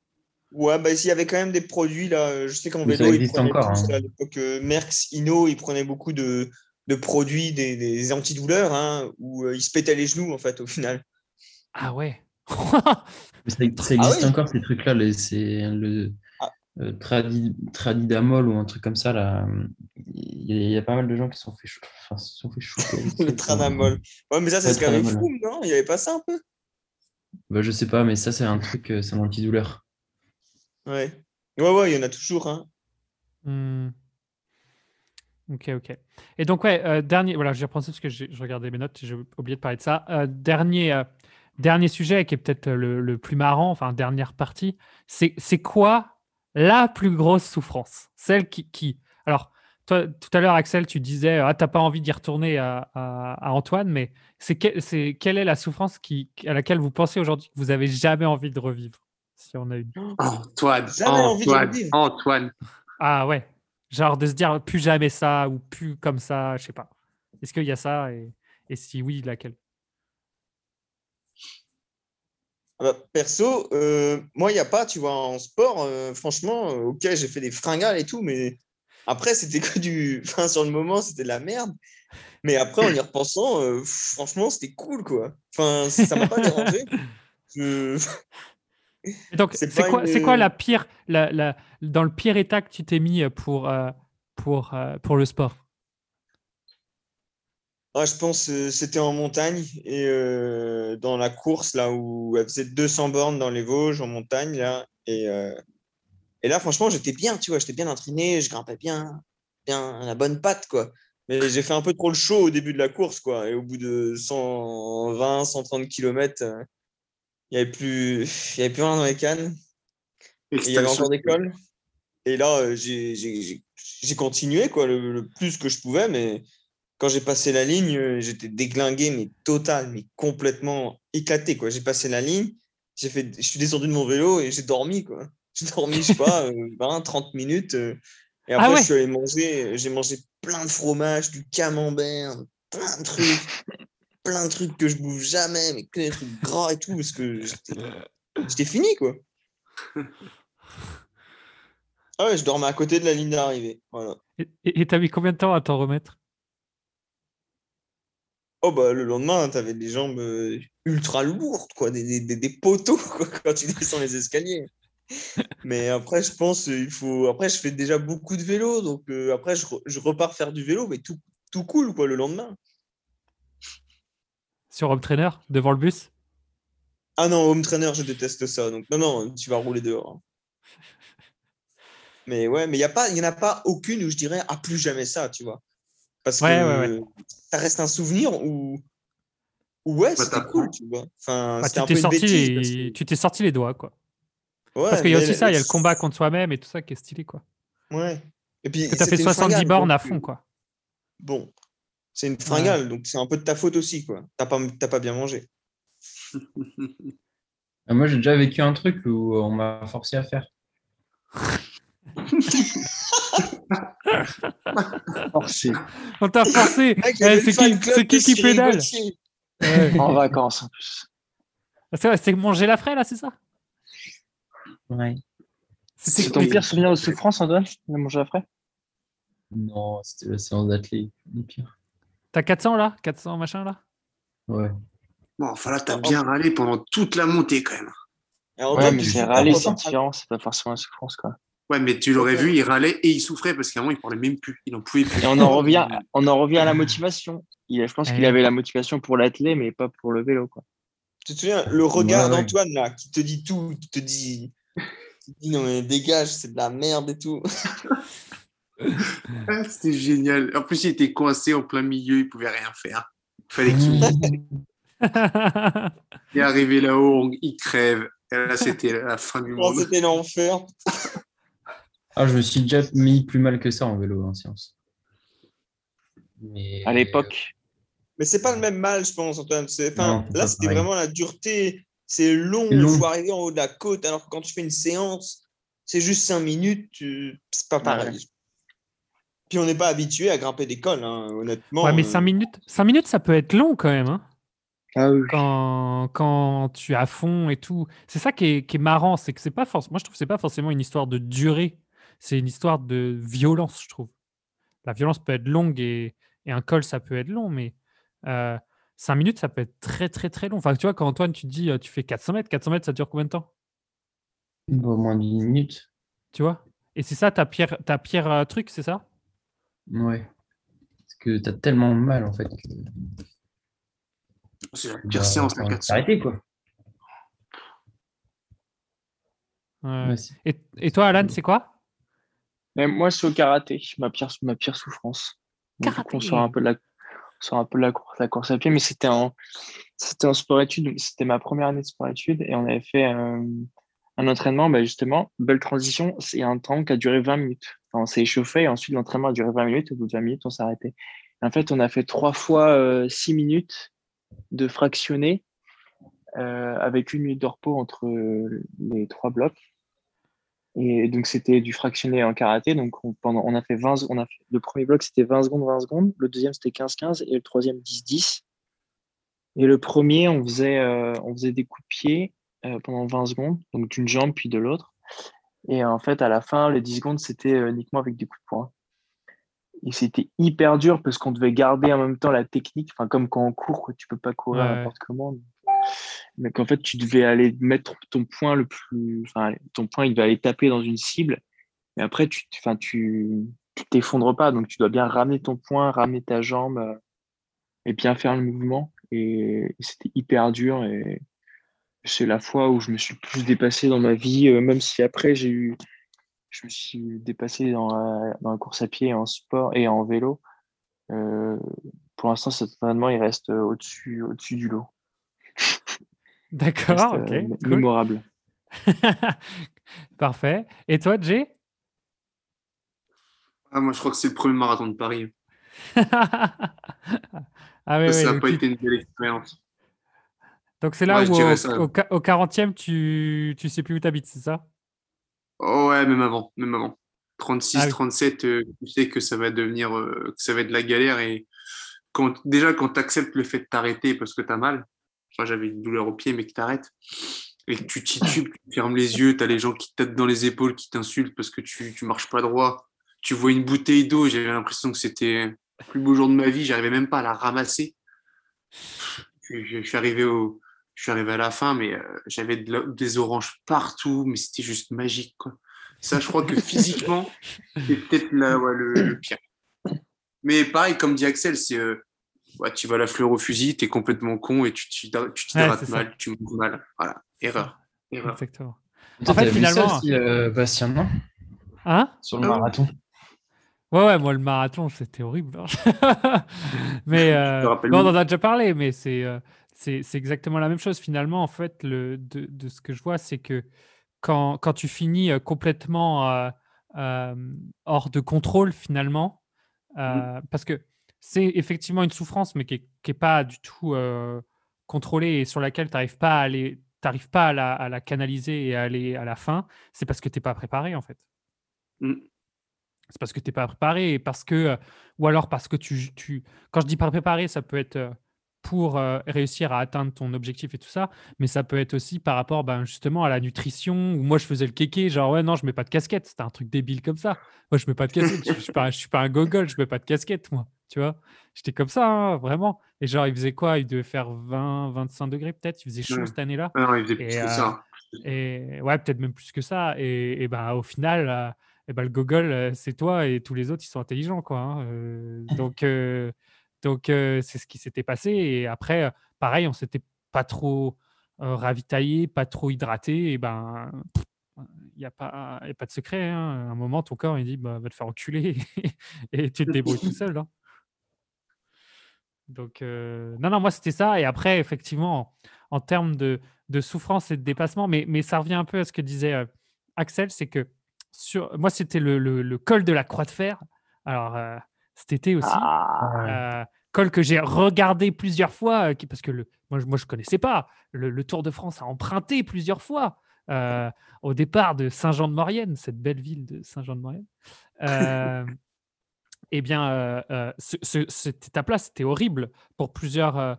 Ouais, bah, il y avait quand même des produits là. Je sais qu'en vélo, ils existe prenaient encore, hein. à l'époque euh, Merckx, Inno, ils prenaient beaucoup de, de produits, des, des antidouleurs, hein, où euh, ils se pétaient les genoux en fait au final. Ah ouais. <laughs> Mais ça, ça existe Ah oui. encore, ces trucs-là. les- C'est le Ah. euh, tradi- Tradidamol ou un truc comme ça. Là. Il y, a, il y a pas mal de gens qui se sont fait, chou- enfin, se sont fait <laughs> ça, Le quoi. Tranamol. Ouais, mais ça, c'est Ouais, ce qu'avait. Froome, non? Il n'y avait pas ça un peu? Bah, je sais pas, mais ça, c'est un truc, euh, c'est un antidouleur. Ouais. Ouais, ouais, il y en a toujours. Hein. Hmm. Ok, ok. Et donc, ouais, euh, dernier, voilà, j'ai parce que je regardais mes notes, j'ai oublié de parler de ça. Euh, dernier, euh, dernier sujet qui est peut-être le, le plus marrant, enfin, dernière partie, c'est quoi la plus grosse souffrance? Celle qui, qui. Alors, toi, tout à l'heure, Axel, tu disais, ah, t'as pas envie d'y retourner à, à- Antoine, mais c'est que- quelle est la souffrance qui, à laquelle vous pensez aujourd'hui que vous avez jamais envie de revivre? Si on a une. Antoine, Jamais envie de le Antoine, dire. Antoine. Ah ouais, genre de se dire plus jamais ça ou plus comme ça, je sais pas. Est-ce qu'il y a ça et, et si oui, laquelle? Ah bah, perso, euh, moi, il n'y a pas, tu vois, en sport, euh, franchement, euh, ok, j'ai fait des fringales et tout, mais après, c'était <laughs> que du. Enfin, sur le moment, c'était de la merde. Mais après, en y repensant, euh, franchement, c'était cool, quoi. Enfin, ça m'a pas <laughs> dérangé. Je- Et donc, C'est quoi, une- c'est quoi la pire, la, la- dans le pire état que tu t'es mis pour, euh, pour, euh, pour le sport? Ah, je pense que c'était en montagne et euh, dans la course, là où elle faisait 200 bornes dans les Vosges, en montagne, là. Et, euh, et là, franchement, j'étais bien, tu vois, j'étais bien entraîné, je grimpais bien, bien la bonne patte, quoi. Mais j'ai fait un peu trop le show au début de la course, quoi. Et au bout de 120, 130 km, il n'y avait, plus... il y avait plus rien dans les cannes. Et il y avait encore des cols. Et là, euh, j'ai- continué quoi, le, le plus que je pouvais, mais quand j'ai passé la ligne, euh, j'étais déglingué, mais total, mais complètement éclaté. quoi. J'ai passé la ligne, j'ai fait, je suis descendu de mon vélo et j'ai dormi. quoi. J'ai dormi, je sais pas, <laughs> euh, 20, 30 minutes. euh, et Ah après, ouais. je suis allé manger, j'ai mangé plein de fromage, du camembert, plein de trucs, plein de trucs que je bouffe jamais, mais que des trucs gras et tout, parce que j'étais fini, quoi. <laughs> Ah ouais, je dormais à côté de la ligne d'arrivée. Voilà. Et t'as mis combien de temps à t'en remettre? Oh bah le lendemain, t'avais des jambes euh, ultra lourdes, quoi, des, des, des- poteaux quoi, <laughs> quand tu descends les escaliers. Mais après, je pense, euh, il faut. Après, je fais déjà beaucoup de vélo, donc euh, après, je, re- je repars faire du vélo, mais tout, tout cool, quoi, le lendemain. Sur Home Trainer devant le bus? Ah non, home trainer, je déteste ça. Donc non, non, tu vas rouler dehors. hein. Mais ouais, mais il n'y en a pas aucune où je dirais, ah, plus jamais ça, tu vois. Parce Ouais, que ouais, ouais. ça reste un souvenir où, où ouais, c'était t'apprends. cool, tu vois. Enfin, Bah, c'était tu t'es sorti, bêtise. les... que- tu t'es sorti les doigts, quoi. Ouais, Parce qu'il y a aussi ça, il y a le combat contre soi-même et tout ça qui est stylé, quoi. Ouais. Et puis, t'as fait c'était une 70 fringale, bornes à fond, euh, quoi. Bon, c'est une fringale, donc c'est un peu de ta faute aussi, quoi. T'as pas, t'as pas bien mangé. <laughs> Ah, Moi, j'ai déjà vécu un truc où on m'a forcé à faire. <laughs> Forcé. On t'a forcé Mec, Eh, C'est qui, c'est qui qui pédale. Ouais. En vacances en plus. C'est vrai, C'était manger la fraie, là, c'est ça? Ouais. C'était- C'est ton pire souvenir de souffrance, Antoine De manger après Non, c'était la séance d'athlète. le pire. T'as 400, là? 400 machin, là? Ouais. Bon, enfin là, t'as Oh. bien râlé pendant toute la montée quand même. Alors, Ouais, mais c'est râler, pas c'est différent, c'est pas forcément la souffrance, quoi. Ouais, mais tu l'aurais vu, il râlait et il souffrait parce qu'à un moment, il parlait même plus. Il en pouvait plus. Et on en revient, on en revient à la motivation. Il, je pense qu'il Ouais. avait la motivation pour l'athlète, mais pas pour le vélo, quoi. Tu te souviens, le regard Ouais, ouais. d'Antoine, là, qui te dit tout, qui te dit, qui te dit non, mais dégage, c'est de la merde et tout. <laughs> Ah, C'était génial. En plus, il était coincé en plein milieu, il pouvait rien faire. Il fallait qu'il il est arrivé là-haut, on- il crève. Et là, c'était la fin du Oh, monde. C'était l'enfer. Ah, je me suis déjà mis plus mal que ça en vélo en séance. Mais... À l'époque, Mais c'est pas le même mal, je pense, Antoine. Enfin, Non, c'est là, c'était pareil. vraiment la dureté. C'est long, il faut arriver en haut de la côte, alors que quand tu fais une séance, c'est juste cinq minutes, tu... c'est pas pareil. Puis on n'est pas habitué à grimper des cols, hein, honnêtement. ouais, mais euh, 5 minutes, 5 minutes, ça peut être long quand même. Hein Ah oui. quand, quand tu es à fond et tout. C'est ça qui est, qui est marrant, c'est que c'est pas forcément. Moi, je trouve que c'est pas forcément une histoire de durée, c'est une histoire de violence, je trouve. La violence peut être longue et, et un col, ça peut être long, mais euh, 5 minutes, ça peut être très, très, très long. Enfin, tu vois, quand Antoine, tu te dis, euh, tu fais 400 mètres, 400 mètres, ça dure combien de temps? Au moins 10 minutes. Tu vois? Et c'est ça ta pire, ta pire euh, truc, c'est ça? Ouais. Parce que t'as tellement mal en fait. que- C'est la bah, pire séance, la faut 400. Arrêter quoi. Ouais. Ouais, c'est- et, et toi, Alan, c'est quoi? Mais moi, c'est au karaté, ma pire, ma pire souffrance. Donc, du coup, Karaté. on sort un peu de la, on sort un peu de la course, la course à pied, mais c'était en, c'était en sport-études. donc C'était ma première année de sport-études et on avait fait euh, un entraînement, bah, justement, belle transition. C'est un temps qui a duré 20 minutes. Enfin, on s'est échauffé et ensuite l'entraînement a duré 20 minutes. Au bout de 20 minutes, on s'est arrêté. En fait, on a fait trois fois 6 minutes de fractionné euh, avec une minute de repos entre euh, les trois blocs. Et donc, c'était du fractionné en karaté. Donc, on, pendant, on a fait 20, on a fait, le premier bloc, c'était 20 secondes, 20 secondes. Le deuxième, c'était 15-15. Et le troisième, 10-10. Et le premier, on faisait, euh, on faisait des coups de pied euh, pendant 20 secondes, donc d'une jambe puis de l'autre. Et en fait, à la fin, les 10 secondes, c'était euh, uniquement avec des coups de poing. Et c'était hyper dur parce qu'on devait garder en même temps la technique, enfin, comme quand on court, quoi, tu peux pas courir Ouais. n'importe comment. Mais qu'en fait, tu devais aller mettre ton poing le plus. Enfin, ton poing, il va aller taper dans une cible. Mais après, tu enfin, tu tu t'effondres pas. Donc, tu dois bien ramener ton poing, ramener ta jambe euh, et bien faire le mouvement. Et c'était hyper dur. Et c'est la fois où je me suis le plus dépassé dans ma vie, euh, même si après, j'ai eu. Je me suis dépassé dans la, dans la course à pied, en sport et en vélo. Euh, pour l'instant, cet entraînement, il reste euh, au-dessus au-dessus du lot. <laughs> D'accord, reste, ok. euh, cool. mémorable. <laughs> Parfait. Et toi, Jay? Ah, moi, je crois que c'est le premier marathon de Paris. <laughs> Ah oui, ça n'a pas tu- été une belle expérience. Donc c'est là Ouais, où au, ça. au qua- au 40e, tu, tu sais plus où t'habites, c'est ça? Oh, ouais, même avant, même avant. 36, Ah oui. 37, euh, tu sais que ça va devenir, euh, que ça va être de la galère. Et quand, déjà, quand tu acceptes le fait de t'arrêter parce que tu as mal, enfin, j'avais une douleur au pied, mais que tu arrêtes, et que tu titubes, tu fermes les yeux, tu as les gens qui te tapent dans les épaules, qui t'insultent parce que tu tu marches pas droit. Tu vois une bouteille d'eau, j'avais l'impression que c'était le plus beau jour de ma vie, j'arrivais même pas à la ramasser. Je, je- je suis arrivé au, je suis arrivé à la fin, mais euh, j'avais de des oranges partout, mais c'était juste magique, quoi. Ça, je crois que <laughs> physiquement, c'est peut-être la- ouais, le, le pire. Mais pareil, comme dit Axel, c'est euh, ouais, tu vas la fleur au fusil, tu es complètement con et tu tu tu Ouais, t'hydrates c'est ça. mal, tu manges mal. Voilà, erreur. erreur. Exactement. Toi, fait, vu ça finalement- aussi, euh, Bastien, non? Hein? Sur le marathon. Ouais, ouais, moi, le marathon, c'était horrible. <laughs> mais euh, non, on en a déjà parlé, mais c'est euh, c'est exactement la même chose. Finalement, en fait, le, de, de ce que je vois, c'est que quand, quand tu finis euh, complètement euh, euh, hors de contrôle, finalement, euh, parce que c'est effectivement une souffrance, mais qui n'est pas du tout contrôlée et sur laquelle tu n'arrives pas à aller. T'arrives pas à la, à la canaliser et à aller à la fin, c'est parce que tu n'es pas préparé en fait. Mm. C'est parce que tu n'es pas préparé et parce que, ou alors parce que tu, tu, quand je dis pas préparé, ça peut être pour euh, réussir à atteindre ton objectif et tout ça, mais ça peut être aussi par rapport ben, justement à la nutrition, où moi je faisais le kéké, genre ouais, non, je mets pas de casquette, c'était un truc débile comme ça. Moi je mets pas de casquette, je, je suis pas, je suis pas un gogol, je mets pas de casquette, moi, tu vois. J'étais comme ça, hein, vraiment. Et genre, il faisait quoi? Il devait faire 20, 25 degrés peut-être, il faisait chaud Ouais. cette année-là. Non, il faisait plus Et, que euh, ça. Et ouais, peut-être même plus que ça. Et, et ben, au final, euh, et ben, le gogol, c'est toi et tous les autres, ils sont intelligents. Quoi, hein. Donc, donc euh, c'est ce qui s'était passé. Et après, pareil, on s'était pas trop euh, ravitaillé, pas trop hydraté. Et ben, il n'y a, pas- y a pas de secret. hein. À un moment, ton corps, il dit bah, va te faire enculer <laughs> et tu te débrouilles tout seul. hein. Donc, euh, non, non, moi, c'était ça. Et après, effectivement, en, en termes de, de souffrance et de dépassement, mais, mais ça revient un peu à ce que disait euh, Axel, c'est que sur, moi, c'était le, le- le col de la Croix de Fer. Alors, cet été aussi. Ah, Euh, col que j'ai regardé plusieurs fois, euh, parce que le, moi, je- moi je connaissais pas. Le, le Tour de France a emprunté plusieurs fois euh, au départ de Saint-Jean-de-Maurienne, cette belle ville de Saint-Jean-de-Maurienne. Euh, <laughs> eh bien, ce- ce- cette étape-là, c'était horrible pour plusieurs,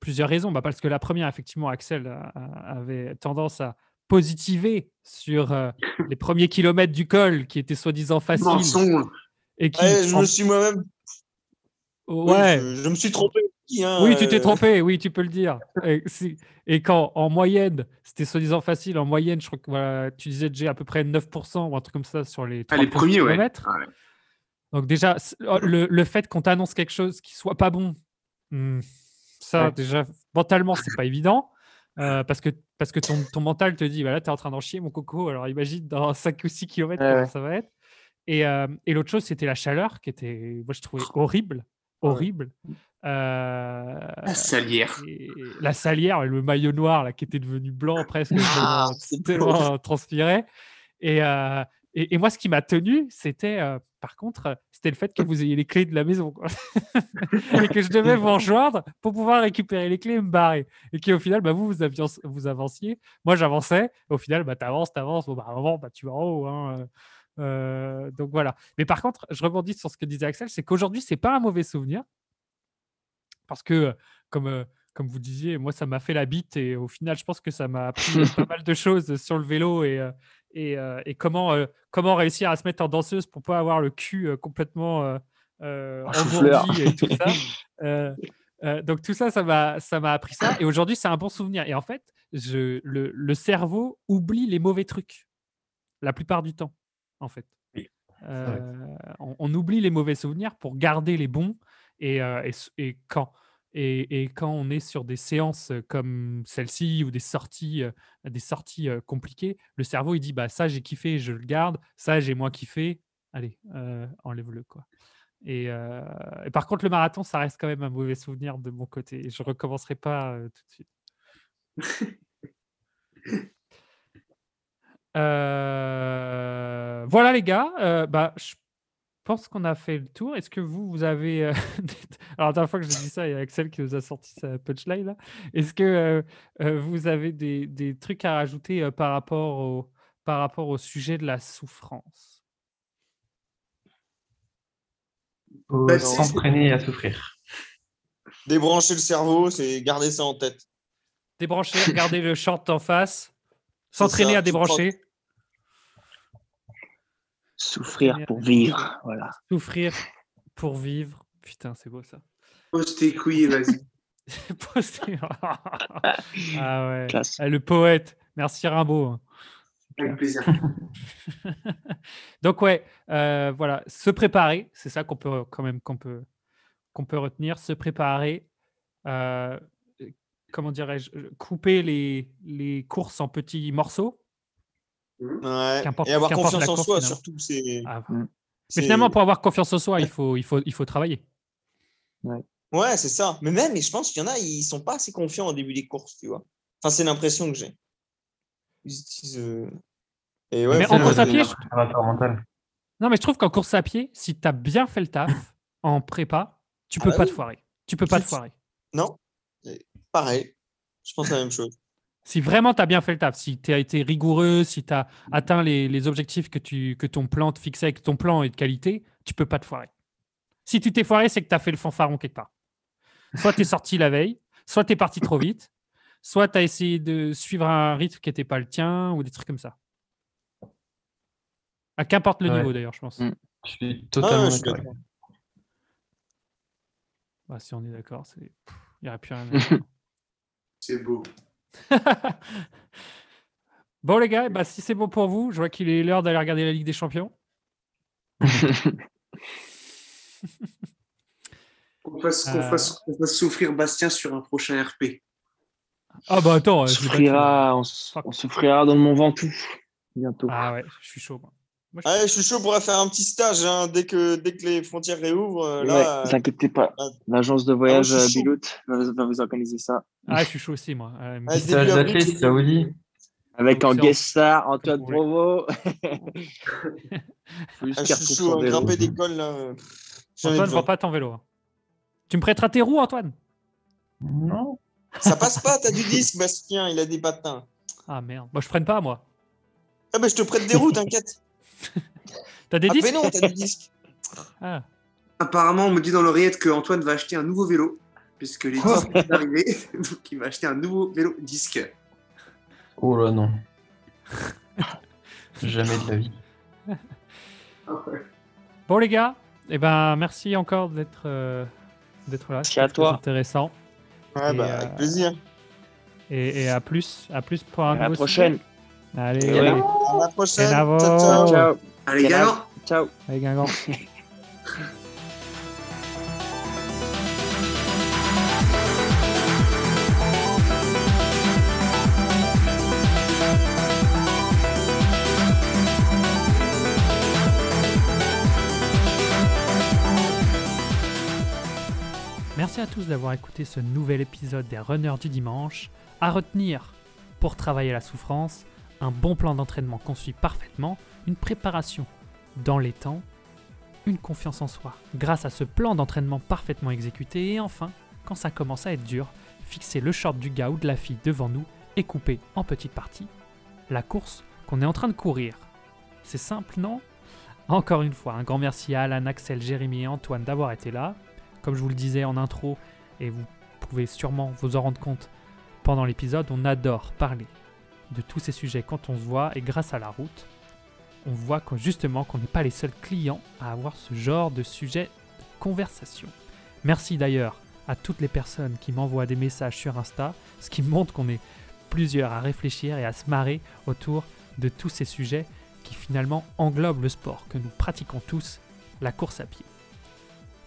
plusieurs raisons. Bah, parce que la première, effectivement, Axel avait tendance à positiver sur euh, les premiers kilomètres du col qui étaient soi-disant faciles. Mensonge. Et qui, Ouais, je en- me suis moi-même. oui, ouais. je, je me suis trompé aussi. hein, Oui, tu t'es euh, trompé, oui, tu peux le dire. Et, si- et quand en moyenne, c'était soi-disant facile, en moyenne, je crois que voilà, tu disais déjà à peu près 9% ou un truc comme ça sur les Ah, 30 les premiers, kilomètres. Ouais. Donc déjà, oh, le, le fait qu'on t'annonce quelque chose qui soit pas bon, hmm, ça Ouais. déjà, mentalement, c'est pas évident. euh, parce que, parce que ton, ton mental te dit, bah là, tu es en train d'en chier, mon coco. Alors imagine dans 5 ou 6 km Ouais, comment ouais. ça va être. Et, euh, et l'autre chose, c'était la chaleur qui était, moi, je trouvais horrible. Ouais. Horrible. Euh, La salière. et la salière, le maillot noir là, qui était devenu blanc presque, Ah, tellement- tellement transpiré. Et, euh, et, et moi, ce qui m'a tenu, c'était, euh, par contre, euh, c'était le fait que vous ayez les clés de la maison. quoi. <laughs> et que je devais vous rejoindre pour pouvoir récupérer les clés et me barrer. Et qu'au final, bah, vous, vous, aviez, vous avanciez. Moi, j'avançais. Au final, bah, tu avances, tu avances. Bon, bah, à un moment, bah, tu vas en haut. hein, euh, donc voilà. Mais par contre, je rebondis sur ce que disait Axel, c'est qu'aujourd'hui, c'est pas un mauvais souvenir. Parce que, euh, comme, euh, comme vous disiez, moi, ça m'a fait la bite et au final, je pense que ça m'a appris pas <laughs> mal de choses sur le vélo et, et, et comment, comment réussir à se mettre en danseuse pour pas avoir le cul complètement euh, engourdi et tout ça. Euh, euh, donc tout ça, ça m'a, ça m'a appris ça. Et aujourd'hui, c'est un bon souvenir. Et en fait, je, le, le cerveau oublie les mauvais trucs la plupart du temps, en fait. Oui, Euh, on, on oublie les mauvais souvenirs pour garder les bons. Et, euh, et s- et quand et, et quand on est sur des séances euh, comme celle-ci ou des sorties, euh, des sorties compliquées, le cerveau il dit bah ça j'ai kiffé, je le garde, ça j'ai moins kiffé, allez enlève-le quoi. Et, par contre le marathon ça reste quand même un mauvais souvenir de mon côté. Je recommencerai pas tout de suite. <laughs> Euh, voilà les gars, euh, bah, je pense qu'on a fait le tour. Est-ce que vous, vous avez... euh, <laughs> Alors la dernière fois que j'ai dit ça, il y a Axel qui nous a sorti sa punchline. là. Est-ce que vous avez des, des trucs à rajouter euh, par, rapport au, par rapport au sujet de la souffrance? Bah, s'entraîner à souffrir. Débrancher le cerveau, c'est garder ça en tête. Débrancher, regarder le short en face, s'entraîner ça, à débrancher, Souffrir pour vivre. Voilà. souffrir pour vivre. Putain, c'est beau ça. Pose tes couilles, vas-y. <laughs> Poster- <laughs> ah ouais. Classe. Ah, le poète. Merci Rimbaud. Avec plaisir. <laughs> Donc ouais, euh, voilà, se préparer, c'est ça qu'on peut quand même qu'on peut qu'on peut retenir, se préparer. euh, comment dirais-je, euh, couper les, les courses en petits morceaux. Ouais. Qu'importe- Et avoir confiance en course, soi, finalement. surtout. C'est. Ah, c'est- Mais finalement, pour avoir confiance en soi, il faut, il faut, il faut travailler. Ouais, c'est ça. Mais même, et je pense qu'il y en a, ils sont pas assez confiants au début des courses, tu vois. Enfin, c'est l'impression que j'ai. Ils utilisent, euh, Et ouais, Mais en course à pied, je-. Non, mais je trouve qu'en course à pied, si tu as bien fait le taf <laughs> en prépa, tu Ah peux bah pas oui. te foirer. Tu peux pas te foirer. Non, pareil. Je pense la même chose. <laughs> Si vraiment tu as bien fait le taf, si tu as été rigoureux, si tu as atteint les, les objectifs que, tu, que ton plan te fixait, que ton plan est de qualité, tu peux pas te foirer. Si tu t'es foiré, c'est que tu as fait le fanfaron quelque part. Soit tu es sorti la veille, soit tu es parti trop vite, soit tu as essayé de suivre un rythme qui n'était pas le tien ou des trucs comme ça. À qu'importe le Ouais. niveau d'ailleurs, je pense. Mm. Je suis Ah, totalement d'accord. Bah, si on est d'accord, c'est- il n'y aurait plus rien à. <laughs> C'est beau. <laughs> Bon les gars, bah, si c'est bon pour vous, je vois qu'il est l'heure d'aller regarder la Ligue des Champions. <laughs> Qu'on fasse, qu'on Euh. fasse- souffrir Bastien sur un prochain RP. Ah bah attends, On souffrira, on, souffrira dans le Mont Ventoux bientôt. Ah ouais, je suis chaud. moi. Moi, je- Ouais, je suis chaud pour faire un petit stage hein, dès, que, dès que les frontières réouvrent. euh, Ouais, Là, vous inquiétez pas. ah. L'agence de voyage suis euh, chaud. Bilout va, va vous organiser ça. Ah, je suis chaud aussi, moi. Euh, Stage avril, d'athlète, c'est- Saoudi. Avec en guest star Antoine. Provo. <laughs> Ah, je suis chaud, hein, grimper des cols là. euh, Antoine, je besoin. vois pas ton vélo. hein. Tu me prêteras tes roues, Antoine? Non. Ça passe pas, t'as du disque, Bastien, il a des patins. Ah merde. Moi, je freine pas, moi. Ah bah je te prête des roues, t'inquiète. <laughs> T'as des Ah disques mais non, t'as du disque. <laughs> Ah. Apparemment, on me dit dans l'oreillette que Antoine va acheter un nouveau vélo. puisque les disques sont arrivés. <laughs> Donc, il va acheter un nouveau vélo disque. Oh là non. Jamais de la vie. Bon les gars, eh ben merci encore d'être euh, d'être là. C'était à toi. intéressant. Ouais, Et, bah, euh, avec plaisir. Et, et à plus, à plus pour un À la nouveau prochaine. sujet. Allez. À la prochaine. Ciao, ciao. Ciao. Allez, âge Ciao. allez Guingamp. Merci à tous d'avoir écouté ce nouvel épisode des Runners du dimanche. À retenir, pour travailler la souffrance, un bon plan d'entraînement suit parfaitement, une préparation dans les temps, une confiance en soi grâce à ce plan d'entraînement parfaitement exécuté et enfin, quand ça commence à être dur, fixer le short du gars ou de la fille devant nous et couper en petites parties la course qu'on est en train de courir. C'est simple, non? Encore une fois, un grand merci à Alan, Axel, Jérémy et Antoine d'avoir été là. Comme je vous le disais en intro, et vous pouvez sûrement vous en rendre compte pendant l'épisode, on adore parler de tous ces sujets quand on se voit et grâce à la route, on voit que justement qu'on n'est pas les seuls clients à avoir ce genre de sujet de conversation. Merci d'ailleurs à toutes les personnes qui m'envoient des messages sur Insta, ce qui montre qu'on est plusieurs à réfléchir et à se marrer autour de tous ces sujets qui finalement englobent le sport que nous pratiquons tous, la course à pied.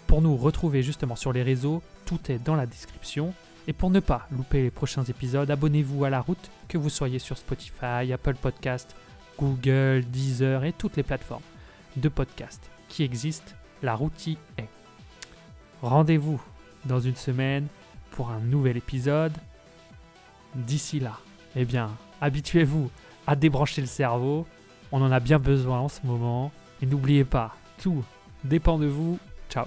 Pour nous retrouver justement sur les réseaux, tout est dans la description. Et pour ne pas louper les prochains épisodes, abonnez-vous à la route, que vous soyez sur Spotify, Apple Podcast, Google, Deezer et toutes les plateformes de podcast qui existent. La route y est. Rendez-vous dans une semaine pour un nouvel épisode. D'ici là, eh bien, habituez-vous à débrancher le cerveau. On en a bien besoin en ce moment. Et n'oubliez pas, tout dépend de vous. Ciao